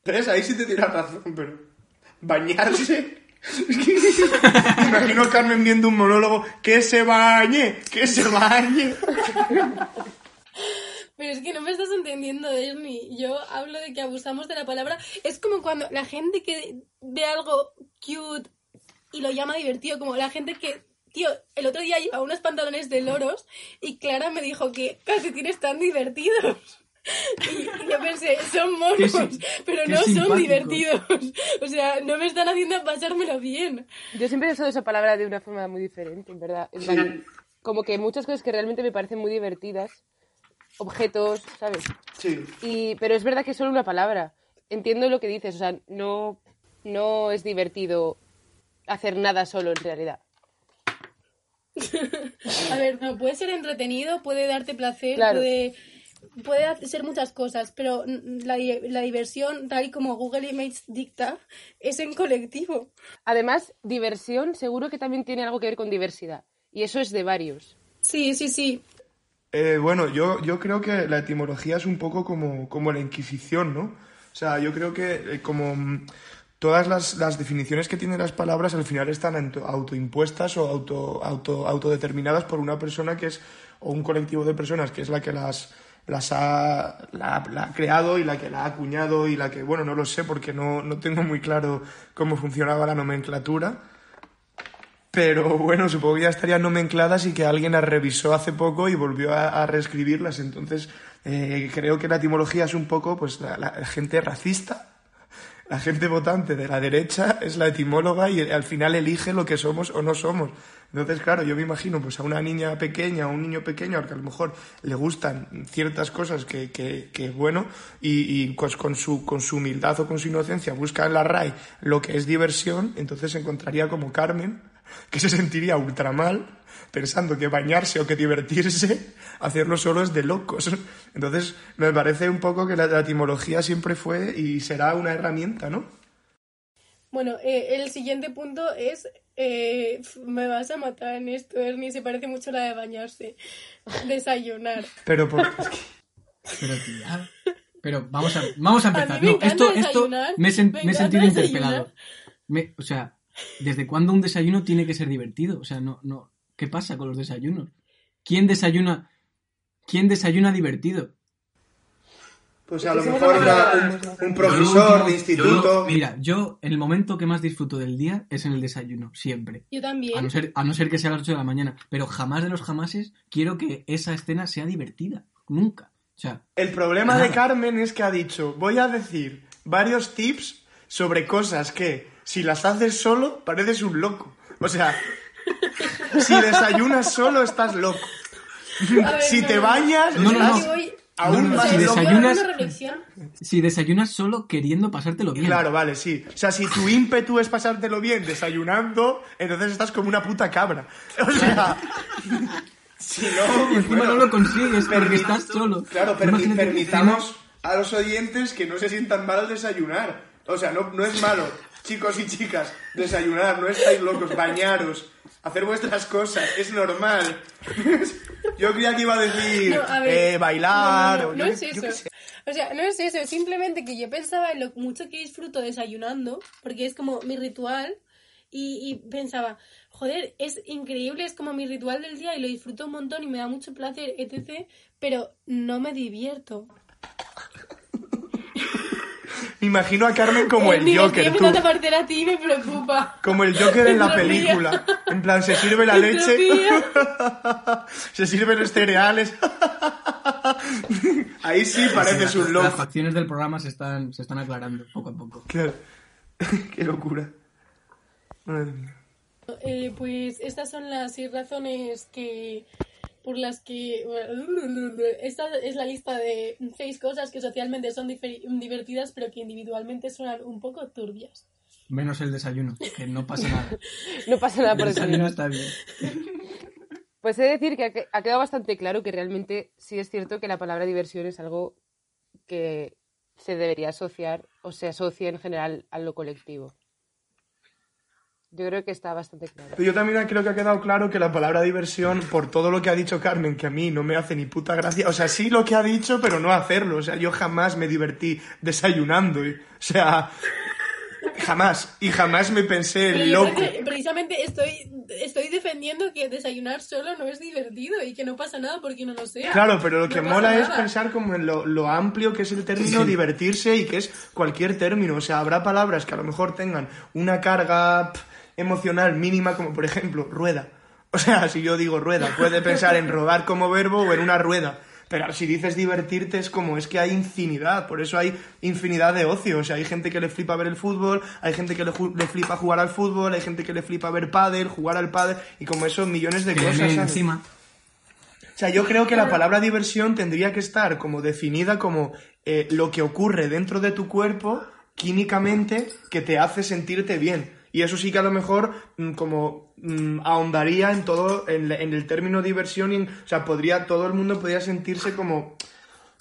pero- ¿Ves? Ahí sí te tienes razón, pero... ¿Bañarse? Es que- Me imagino a Carmen viendo un monólogo. ¡Que se bañe! ¡Que se bañe! Pero es que no me estás entendiendo, Ernie. Yo hablo de que abusamos de la palabra. Es como cuando la gente que ve algo cute y lo llama divertido, como la gente que, tío, el otro día llevaba unos pantalones de loros y Clara me dijo que casi tienes tan divertidos. *laughs* Y, yo pensé, son monos, pero qué no son divertidos. *laughs* O sea, no me están haciendo pasármelo bien. Yo siempre he usado esa palabra de una forma muy diferente, en verdad. En plan, como que muchas cosas que realmente me parecen muy divertidas, objetos, ¿sabes? Sí. Y, pero es verdad que es solo una palabra. Entiendo lo que dices, o sea, no, no es divertido hacer nada solo en realidad. *laughs* A ver, no, puede ser entretenido, puede darte placer, Claro. puede, puede hacer- ser muchas cosas, pero la, la diversión, tal y como Google Images dicta, es en colectivo. Además, diversión seguro que también tiene algo que ver con diversidad. Y eso es de varios. Sí, sí, sí. Eh, bueno, yo, yo creo que la etimología es un poco como, como la Inquisición, ¿no? O sea, yo creo que eh, como mm, todas las, las definiciones que tienen las palabras al final están auto- autoimpuestas o auto, auto, autodeterminadas por una persona que es, o un colectivo de personas que es la que las, las ha, la ha creado y la que la ha acuñado y la que, bueno, no lo sé porque no, no tengo muy claro cómo funcionaba la nomenclatura. Pero bueno, supongo que ya estarían nomencladas y que alguien las revisó hace poco y volvió a, a reescribirlas. Entonces, eh, creo que la etimología es un poco, pues, la, la gente racista. La gente votante de la derecha es la etimóloga y al final elige lo que somos o no somos. Entonces, claro, yo me imagino pues a una niña pequeña o un niño pequeño que a lo mejor le gustan ciertas cosas que, que, que bueno, y, y pues con su, con su humildad o con su inocencia busca en la RAI lo que es diversión, entonces encontraría como Carmen, que se sentiría ultra mal pensando que bañarse o que divertirse, *laughs* hacerlo solo es de locos. Entonces, me parece un poco que la, la etimología siempre fue y será una herramienta, ¿no? Bueno, eh, el siguiente punto es, eh, me vas a matar en esto, Ernie, se parece mucho a la de bañarse, *laughs* desayunar. Pero por... *laughs* Pero tía. Pero vamos a, vamos a empezar. A mí me no, esto, esto desayunar, me, sen- me me he sentido interpelado. Me- o sea, ¿desde cuándo un desayuno tiene que ser divertido? O sea, no, no. ¿Qué pasa con los desayunos? ¿Quién desayuna? ¿Quién desayuna divertido? Pues a lo mejor una- un, profesor de instituto... Mira, yo en el momento que más disfruto del día es en el desayuno, siempre. Yo A también. no, ser, a no ser que sea a las 8 de la mañana. Pero jamás de los jamases quiero que esa escena sea divertida. Nunca. O sea, El problema de. Carmen es que ha dicho, voy a decir varios tips sobre cosas que, si las haces solo, pareces un loco. O sea, si desayunas solo, estás loco. Ver, si no, te no. bañas, No, no, estás... aún No, no, más si loco. desayunas-. Si solo queriendo pasártelo bien. Claro, vale, sí. O sea, si tu ímpetu es pasártelo bien desayunando, entonces estás como una puta cabra. O sea, *laughs* si no, Y encima bueno, no lo consigues porque estás solo. Claro, permi- permitamos a los oyentes que no se sientan mal al desayunar. O sea, no, no es malo, chicos y chicas, desayunar, no estáis locos, bañaros, hacer vuestras cosas, es normal. *laughs* Yo creía que iba a decir No, a ver, eh, bailar. no, no, o no yo es yo eso. sé. O sea, no es eso, es simplemente que yo pensaba en lo mucho que disfruto desayunando, porque es como mi ritual, y, y pensaba, joder, es increíble, es como mi ritual del día y lo disfruto un montón y me da mucho placer, etc., pero no me divierto. *laughs* Me imagino a Carmen como Eh, el me Joker, tú. a ti me preocupa. Como el Joker en la *laughs* película. En plan, se sirve la *laughs* leche. *laughs* Se sirven los cereales. *laughs* Ahí sí pareces un Las loco. facciones del programa se están, se están aclarando poco a poco. Claro. Qué locura. Madre mía. Eh, pues estas son las seis razones que por las que esta es la lista de seis cosas que socialmente son divertidas pero que individualmente suenan un poco turbias. Menos el desayuno, que no pasa nada. *laughs* No pasa nada El por desayuno desayunar. está bien. Pues he de decir que ha que- ha quedado bastante claro que realmente sí es cierto que la palabra diversión es algo que se debería asociar o se asocia en general a lo colectivo. Yo creo que está bastante claro. Yo también creo que ha quedado claro que la palabra diversión, por todo lo que ha dicho Carmen, que a mí no me hace ni puta gracia. O sea, sí lo que ha dicho, pero no hacerlo. O sea, yo jamás me divertí desayunando. o sea, jamás. Y jamás me pensé el loco. precisamente estoy, estoy defendiendo que desayunar solo no es divertido y que no pasa nada porque no lo sea. Claro, pero lo que No mola es pensar como en lo, lo amplio que es el término divertirse y que es cualquier término. O sea, habrá palabras que a lo mejor tengan una carga emocional mínima, como por ejemplo, rueda. O sea, si yo digo rueda, puede pensar en rodar como verbo o en una rueda. Pero si dices divertirte es como, es que hay infinidad, por eso hay infinidad de ocio. O sea, hay gente que le flipa ver el fútbol, hay gente que le, flipa jugar al fútbol, hay gente que le flipa ver pádel, jugar al pádel, y como eso millones de cosas. encima. O sea, yo creo que la palabra diversión tendría que estar como definida como eh, lo que ocurre dentro de tu cuerpo químicamente que te hace sentirte bien. Y eso sí que a lo mejor mm, como mm, ahondaría en todo, en, en el término diversión, y o sea, podría, todo el mundo podría sentirse como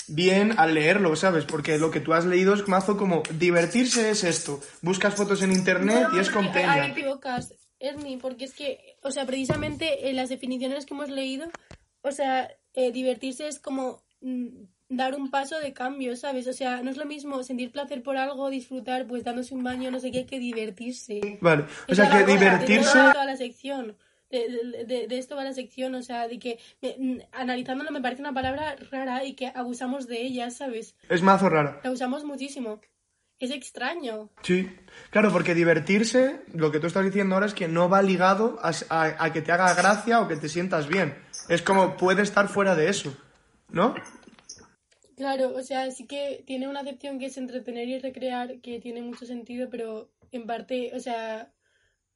bien al leerlo, ¿sabes? Porque lo que tú has leído es mazo como divertirse es esto. Buscas fotos en internet y es con peña. equivocas, Ernie, porque es que, o sea, precisamente en las definiciones que hemos leído, o sea, eh, divertirse es como mm, dar un paso de cambio, ¿sabes? O sea, no es lo mismo sentir placer por algo, disfrutar, pues dándose un baño, no sé qué, que divertirse. Vale, o sea que cosa, de divertirse... toda la sección. De, de- de- de esto va la sección, o sea, de que me- mm, analizándolo me parece una palabra rara y que abusamos de ella, ¿sabes? Es mazo rara. La usamos muchísimo. Es extraño. Sí, claro, porque divertirse, lo que tú estás diciendo ahora es que no va ligado a, a- a que te haga gracia o que te sientas bien. Es como puede estar fuera de eso, ¿no? Claro, o sea, sí que tiene una acepción que es entretener y recrear, que tiene mucho sentido, pero en parte, o sea,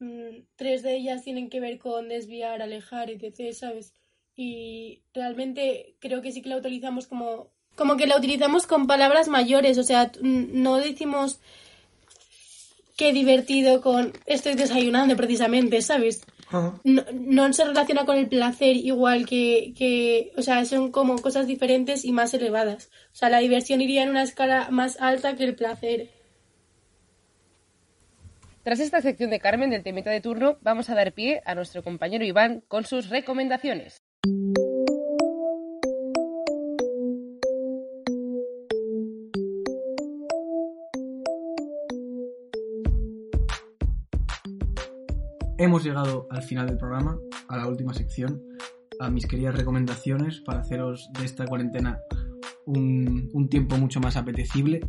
mm, tres de ellas tienen que ver con desviar, alejar, etc., ¿sabes? Y realmente creo que sí que la utilizamos como, como que la utilizamos con palabras mayores, o sea, no decimos qué divertido con estoy desayunando precisamente, ¿sabes? Ajá. no, no se relaciona con el placer igual que, que, o sea, son como cosas diferentes y más elevadas. O sea, la diversión iría en una escala más alta que el placer. Tras esta sección de Carmen del temita de turno, vamos a dar pie a nuestro compañero Iván con sus recomendaciones. Hemos llegado al final del programa, a la última sección, a mis queridas recomendaciones para haceros de esta cuarentena un, tiempo mucho más apetecible.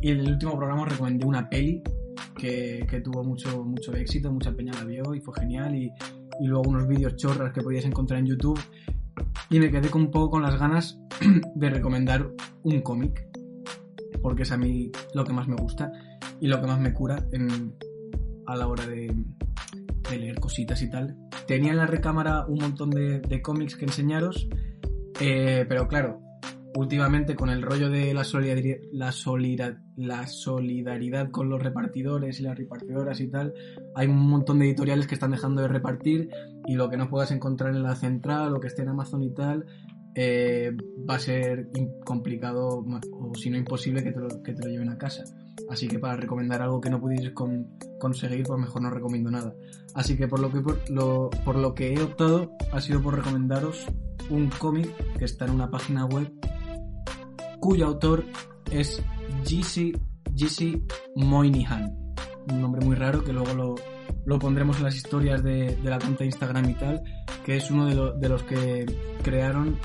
Y en el último programa os recomendé una peli que, tuvo mucho, mucho éxito, mucha peña la vio y fue genial. Y, luego unos vídeos chorras que podíais encontrar en YouTube. Y me quedé un poco con las ganas *clears throat* de recomendar un cómic, porque es a mí lo que más me gusta y lo que más me cura a la hora de, leer cositas y tal. Tenía en la recámara un montón de, cómics que enseñaros, eh, pero claro, últimamente con el rollo de la solidaridad, la, solida- la solidaridad con los repartidores y las repartidoras y tal, hay un montón de editoriales que están dejando de repartir y lo que no puedas encontrar en la central o que esté en Amazon y tal, eh, va a ser complicado o si no imposible que te, lo, lleven a casa. Así que para recomendar algo que no pudieses con- conseguir, pues mejor no recomiendo nada. Así que por lo que, he optado ha sido por recomendaros un cómic que está en una página web cuyo autor es GC, GC Moynihan. Un nombre muy raro que luego lo, pondremos en las historias de, la cuenta de Instagram y tal, que es uno de los que crearon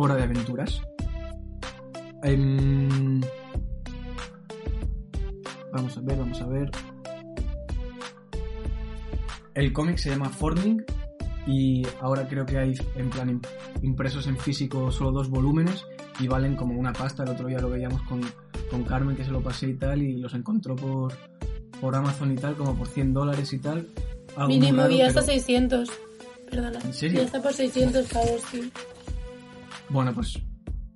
Hora de Aventuras. Em, vamos a ver, vamos a ver. El cómic se llama Forming y ahora creo que hay en plan im- impresos en físico solo dos volúmenes y valen como una pasta. El otro día lo veíamos con, con Carmen que se lo pasé y tal y los encontró por, por Amazon y tal como por 100 dólares y tal. Algo Mínimo raro, vi hasta pero- 600. Perdona. ¿En serio? Ya está por 600 pavos, sí. Bueno, pues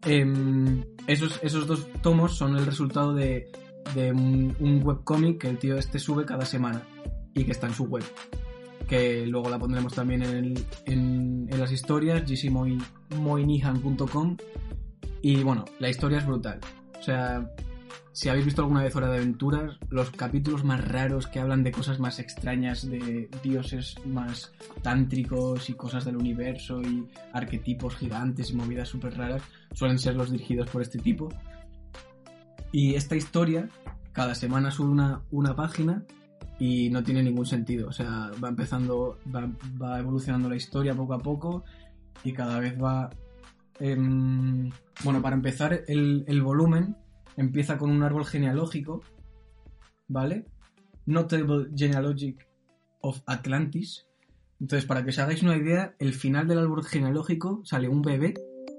em, esos, esos dos tomos son el resultado de, de un, un webcómic que el tío este sube cada semana y que está en su web. Que luego la pondremos también en, en, en las historias, gcmoynihan.com. Y bueno, la historia es brutal. O sea, si habéis visto alguna vez Hora de Aventuras, los capítulos más raros que hablan de cosas más extrañas, de dioses más tántricos y cosas del universo y arquetipos gigantes y movidas súper raras, suelen ser los dirigidos por este tipo. Y esta historia, cada semana sube una, una página y no tiene ningún sentido. O sea, va empezando, va, va evolucionando la historia poco a poco y cada vez va... em, bueno, para empezar, el, el volumen empieza con un árbol genealógico, ¿vale? Notable Genealogic of Atlantis. Entonces, para que os hagáis una idea, el final del árbol genealógico sale un bebé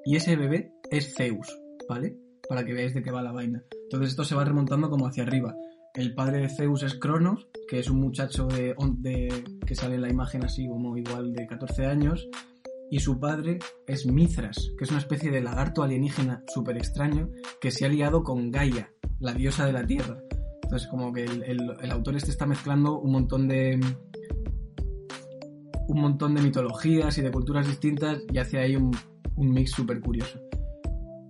y ese bebé es Zeus, ¿vale? Para que veáis de qué va la vaina. Entonces esto se va remontando como hacia arriba. El padre de Zeus es Cronos, que es un muchacho de, de- que sale en la imagen así como igual de 14 años. Y su padre es Mithras, que es una especie de lagarto alienígena súper extraño que se ha liado con Gaia, la diosa de la tierra. Entonces como que el, el- autor este está mezclando un montón de un montón de mitologías y de culturas distintas y hace ahí un, un mix súper curioso.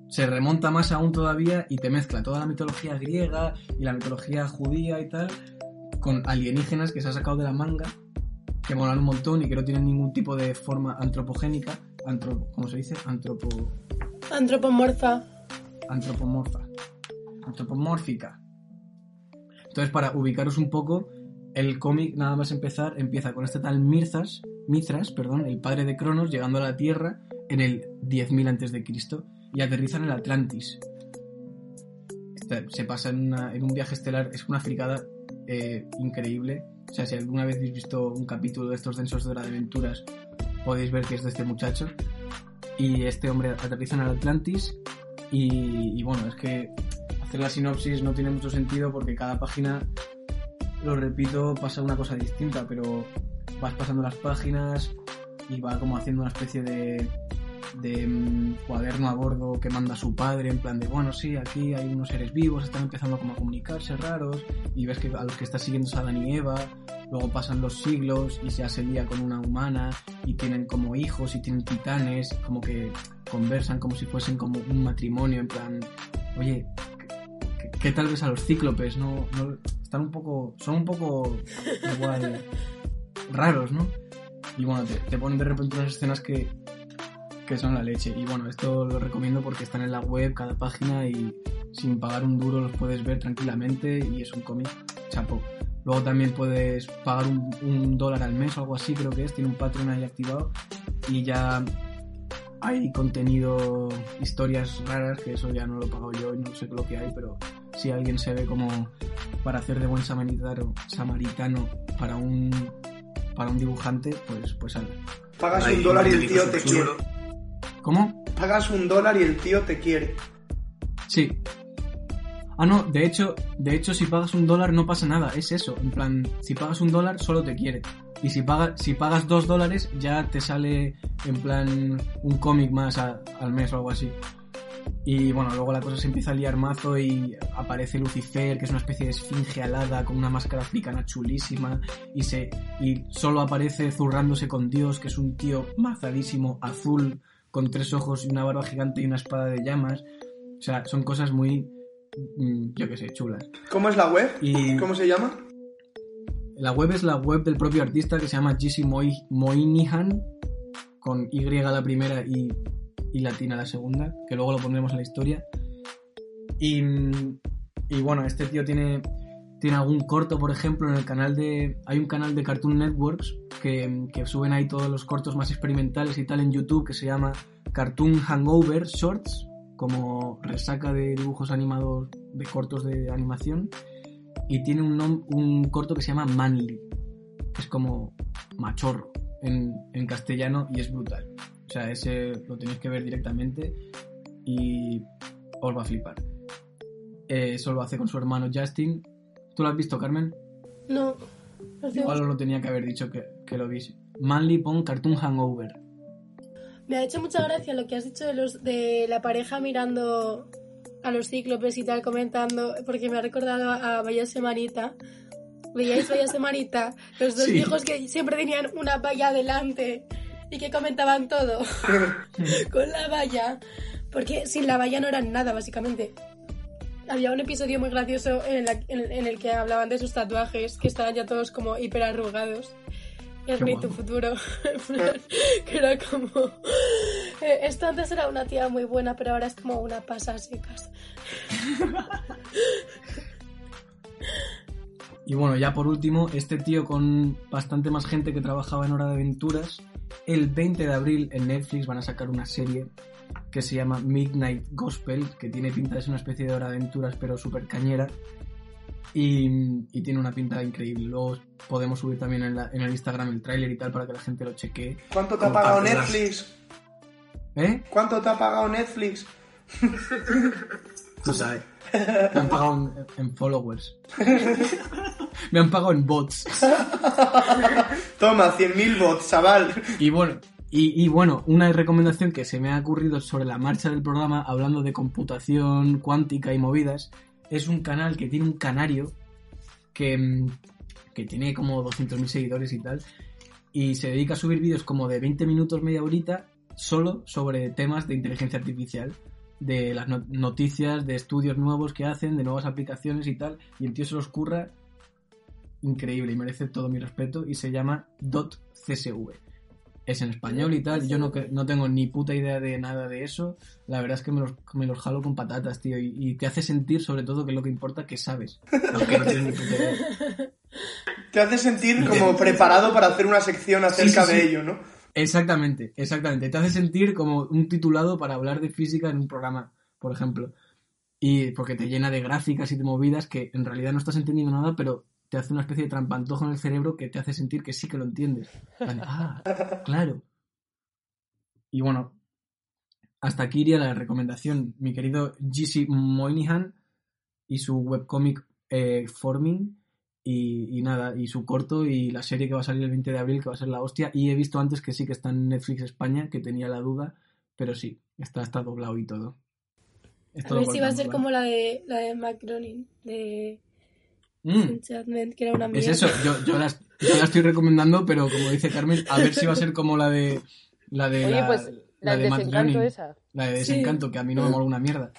Se remonta más aún todavía y te mezcla toda la mitología griega y la mitología judía y tal con alienígenas que se ha sacado de la manga que molan un montón y que no tienen ningún tipo de forma antropogénica, antro, ¿cómo se dice? Antropo, Antropomorfa. antropomorfa, antropomórfica. Entonces, para ubicaros un poco, el cómic, nada más empezar, empieza con este tal Mithras, Mithras, perdón, el padre de Cronos, llegando a la Tierra en el 10.000 antes de Cristo y aterriza en el Atlantis. Este- se pasa en, una- en un viaje estelar, es una fricada eh, increíble. O sea, si alguna vez habéis visto un capítulo de estos densos de hora aventuras, podéis ver que es de este muchacho. Y este hombre aterriza en el Atlantis. Y, y bueno, es que hacer la sinopsis no tiene mucho sentido porque cada página, lo repito, pasa una cosa distinta, pero vas pasando las páginas y va como haciendo una especie de, de mm, cuaderno a bordo que manda su padre, en plan de, bueno, sí, aquí hay unos seres vivos, están empezando como a comunicarse raros, y ves que a los que está siguiendo es Adán y Eva, luego pasan los siglos y se lía con una humana, y tienen como hijos y tienen titanes, como que conversan como si fuesen como un matrimonio, en plan, oye, ¿qué, qué tal ves a los cíclopes? No, no, están un poco, son un poco igual *laughs* raros, ¿no? Y bueno, te, te ponen de repente unas escenas que, que son la leche. Y bueno, esto lo recomiendo porque están en la web cada página y sin pagar un duro los puedes ver tranquilamente y es un cómic chapo. Luego también puedes pagar un, un dólar al mes o algo así, creo que es, tiene un Patreon ahí activado y ya hay contenido, historias raras, que eso ya no lo he pagado yo y no sé lo que hay, pero si alguien se ve como para hacer de buen samaritano, samaritano para un para un dibujante, pues pues algo. Pagas Hay un dólar y el tío te quiere. ¿Cómo? Pagas un dólar y el tío te quiere. Sí. Ah, no, de hecho, de hecho, si pagas un dólar no pasa nada, es eso. En plan, si pagas un dólar solo te quiere. Y si, paga, si pagas dos dólares ya te sale en plan un cómic más a- al mes o algo así. Y bueno, luego la cosa se empieza a liar mazo y aparece Lucifer, que es una especie de esfinge alada con una máscara africana chulísima, y, se, y solo aparece zurrándose con Dios, que es un tío mazadísimo, azul, con tres ojos y una barba gigante y una espada de llamas. O sea, son cosas muy, mm, yo qué sé, chulas. ¿Cómo es la web? Y ¿Cómo se llama? la web es la web del propio artista que se llama Jesse Moi- Moynihan, con Y la primera y, y latina la segunda, que luego lo pondremos en la historia. Y, mm, y bueno, este tío tiene, tiene algún corto, por ejemplo, en el canal de... Hay un canal de Cartoon Networks que, suben ahí todos los cortos más experimentales y tal en YouTube que se llama Cartoon Hangover Shorts, como resaca de dibujos animados, de cortos de animación. Y tiene un, nom- un corto que se llama Manly, es como machorro en, en castellano y es brutal. O sea, ese lo tenéis que ver directamente y os va a flipar. Eh, eso lo hace con su hermano Justin. ¿Tú lo has visto, Carmen? No. Igual os lo tenía que haber dicho que, que lo viste. Manly pon Cartoon Hangover. Me ha hecho mucha gracia lo que has dicho de los de la pareja mirando a los cíclopes y tal, comentando, porque me ha recordado a Vaya Semanita. ¿Veíais Vaya Semanita? *laughs* Los dos Sí. hijos que siempre tenían una valla delante y que comentaban todo *laughs* con la valla. Porque sin la valla no eran nada, básicamente. Había un episodio muy gracioso en, la- en- en el que hablaban de sus tatuajes, que estaban ya todos como hiper arrugados. Es mi tu futuro. *laughs* Que era como. eh, Esto antes era una tía muy buena, pero ahora es como una pasa secas. *laughs* Y bueno, ya por último, este tío con bastante más gente que trabajaba en Hora de Aventuras, el 20 de abril en Netflix van a sacar una serie que se llama Midnight Gospel, que tiene pinta de ser una especie de Hora de Aventuras pero súper cañera. Y, y tiene una pinta increíble. Luego podemos subir también en, la- en el Instagram el tráiler y tal para que la gente lo chequee. ¿Cuánto te ha pagado Netflix? ¿Eh? ¿Cuánto te ha pagado Netflix? Tú sabes. Me han pagado en, en followers. Me han pagado en bots. Toma, 100.000 bots, chaval. Y bueno, y, bueno, una recomendación que se me ha ocurrido sobre la marcha del programa, hablando de computación cuántica y movidas, es un canal que tiene un canario que, mm, que tiene como 200.000 seguidores y tal, y se dedica a subir vídeos como de 20 minutos, media horita, solo sobre temas de inteligencia artificial, de las no- noticias, de estudios nuevos que hacen, de nuevas aplicaciones y tal, y el tío se los curra increíble y merece todo mi respeto, y se llama .csv es en español y tal. Yo no, que- no tengo ni puta idea de nada de eso. La verdad es que me los, me los jalo con patatas, tío. Y, y te hace sentir, sobre todo, que es lo que importa, que sabes. Aunque no tienes ni puta idea. Te hace sentir como preparado para hacer una sección acerca Sí, sí, de ello, ¿no? Exactamente, exactamente. Te hace sentir como un titulado para hablar de física en un programa, por ejemplo. Y porque te llena de gráficas y de movidas que en realidad no estás entendiendo nada, pero te hace una especie de trampantojo en el cerebro que te hace sentir que sí que lo entiendes. Ah, claro. Y bueno, hasta aquí iría la recomendación. Mi querido G.C. Moynihan y su webcomic eh, Forming. Y, y nada, y su corto y la serie que va a salir el 20 de abril, que va a ser la hostia. Y he visto antes que sí que está en Netflix España, que tenía la duda, pero sí, está, está doblado y todo. Es A todo ver si va a ser como la de la de McRonin, de Mm, Enchantment, que era una es eso, yo, yo, la, yo la estoy recomendando, pero como dice Carmen, a ver si va a ser como la de. La de Oye, la, pues la, de del Matt desencanto esa. La de Sí. desencanto, que a mí no me mola una mierda.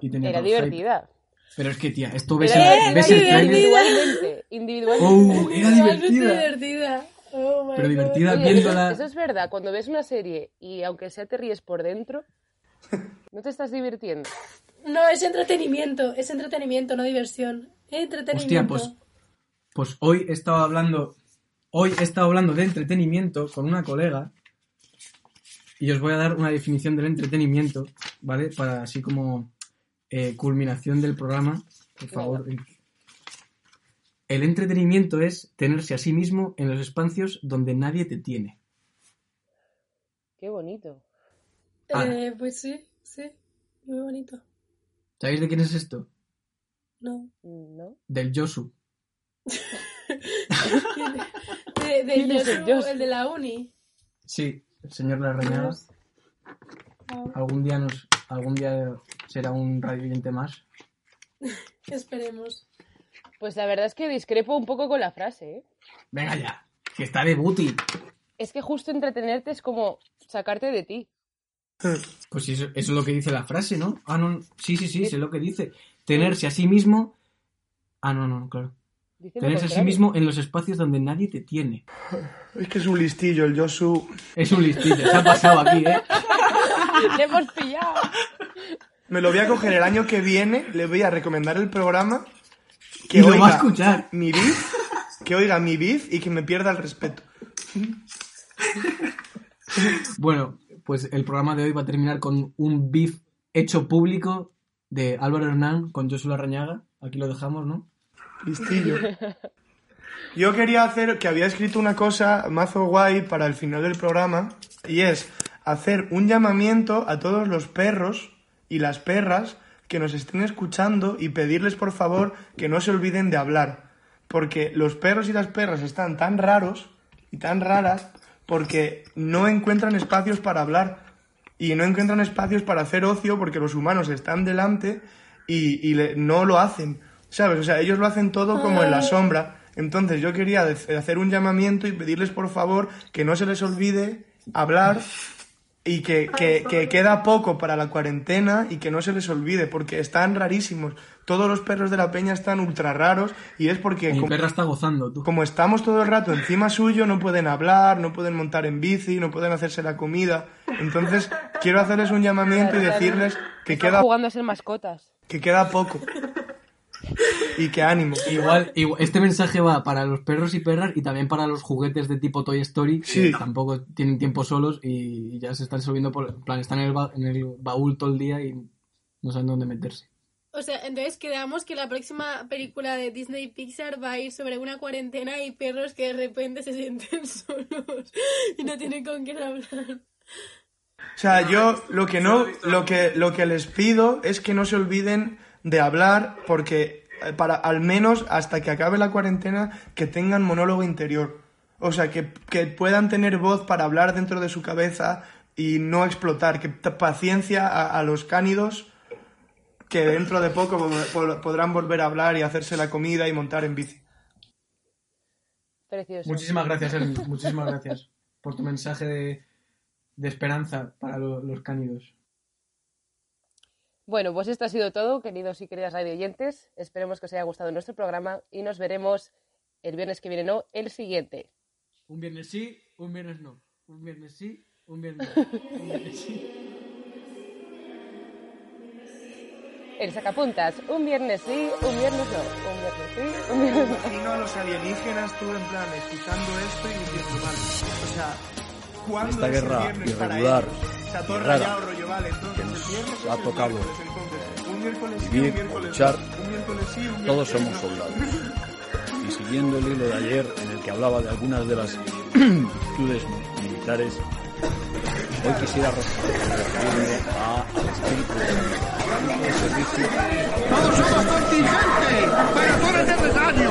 Y tenía Era el hype. divertida. Pero es que, tía, esto ves, Era, el, ¡Eh, ves era el tráiler. individualmente. Individualmente. ¡Oh! Era divertida. divertida. Oh my Pero God. divertida Oye, viéndola. Eso, eso es verdad, cuando ves una serie y aunque sea te ríes por dentro, *laughs* no te estás divirtiendo. No, es entretenimiento, es entretenimiento, no diversión. Entretenimiento. Hostia, pues, pues hoy he estado hablando. Hoy he estado hablando de entretenimiento con una colega. Y os voy a dar una definición del entretenimiento, ¿vale? Para así como eh, culminación del programa. Por favor. El entretenimiento es tenerse a sí mismo en los espacios donde nadie te tiene. Qué bonito. Eh, pues sí, sí, muy bonito. ¿Sabéis de quién es esto? No. ¿No? Del Josu. *laughs* De, de ¿Quién es el Josu, Josu? el de la uni. Sí, el señor Larrañaga. Ah. Algún día nos, algún día será un radio oyente más. *laughs* Esperemos. Pues la verdad es que discrepo un poco con la frase, ¿eh? Venga ya, que está de booty. Es que justo entretenerte es como sacarte de ti. Pues eso, eso es lo que dice la frase, ¿no? Ah, no, sí, sí, sí, sé lo que dice. Tenerse a sí mismo... Ah, no, no, claro. Dice Tenerse a sí mismo en los espacios donde nadie te tiene. Es que es un listillo el Josu. Es un listillo, se ha pasado aquí, ¿eh? *laughs* ¡Le hemos pillado! Me lo voy a coger el año que viene, le voy a recomendar el programa. Que Y lo oiga va a escuchar. mi beef, que oiga mi beef y que me pierda el respeto. Bueno, pues el programa de hoy va a terminar con un beef hecho público de Álvaro Hernán con Joshua Rañaga. Aquí lo dejamos, ¿no? Listillo. *laughs* Yo quería hacer, que había escrito una cosa mazo guay para el final del programa, y es hacer un llamamiento a todos los perros y las perras que nos estén escuchando y pedirles por favor que no se olviden de hablar. Porque los perros y las perras están tan raros y tan raras porque no encuentran espacios para hablar y no encuentran espacios para hacer ocio porque los humanos están delante y, y le- no lo hacen, ¿sabes? O sea, ellos lo hacen todo como en la sombra. Entonces yo quería hacer un llamamiento y pedirles por favor que no se les olvide hablar y que, que, que queda poco para la cuarentena y que no se les olvide porque están rarísimos. Todos los perros de la peña están ultra raros y es porque... Mi como- perra está gozando, tú. como estamos todo el rato encima suyo, no pueden hablar, no pueden montar en bici, no pueden hacerse la comida. Entonces, quiero hacerles un llamamiento y decirles que Están queda, jugando a ser mascotas. que queda poco. Y que ánimo. Igual, igual- este mensaje va para los perros y perras y también para los juguetes de tipo Toy Story, que Sí. tampoco tienen tiempo solos y ya se están subiendo por... En plan, están en el, ba- en el baúl todo el día y no saben dónde meterse. O sea, entonces quedamos que la próxima película de Disney Pixar va a ir sobre una cuarentena y perros que de repente se sienten *laughs* solos y no tienen con quién hablar. O sea, yo lo que no, lo que, lo que les pido es que no se olviden de hablar porque para al menos hasta que acabe la cuarentena que tengan monólogo interior. O sea, que, que puedan tener voz para hablar dentro de su cabeza y no explotar. Que paciencia a, a los cánidos que dentro de poco pod- pod- podrán volver a hablar y hacerse la comida y montar en bici. Precioso. Muchísimas gracias, Elmi, muchísimas gracias por tu mensaje de, de esperanza para lo- los cánidos. Bueno, pues esto ha sido todo, queridos y queridas radio oyentes. Esperemos que os haya gustado nuestro programa y nos veremos el viernes que viene, no, el siguiente. Un viernes sí, un viernes no. Un viernes sí, un viernes no. Un viernes sí. El sacapuntas, un viernes sí, un viernes no, un viernes sí, un viernes no. Imagino a los alienígenas tú en plan escuchando esto y diciendo, vale, o sea, ¿cuándo Esta es el guerra viernes para irregular ellos? Sea, todo rayado, rollo, vale, entonces que el nos viernes ha tocado miércoles, entonces, un miércoles sí, vivir un o miércoles luchar, no, un miércoles sí, un todos somos soldados. Y siguiendo el hilo de ayer en el que hablaba de algunas de las *clears throat* virtudes militares, hoy quisiera referirme a, al espíritu de de servicio. Todos somos contingentes, pero tú eres necesario.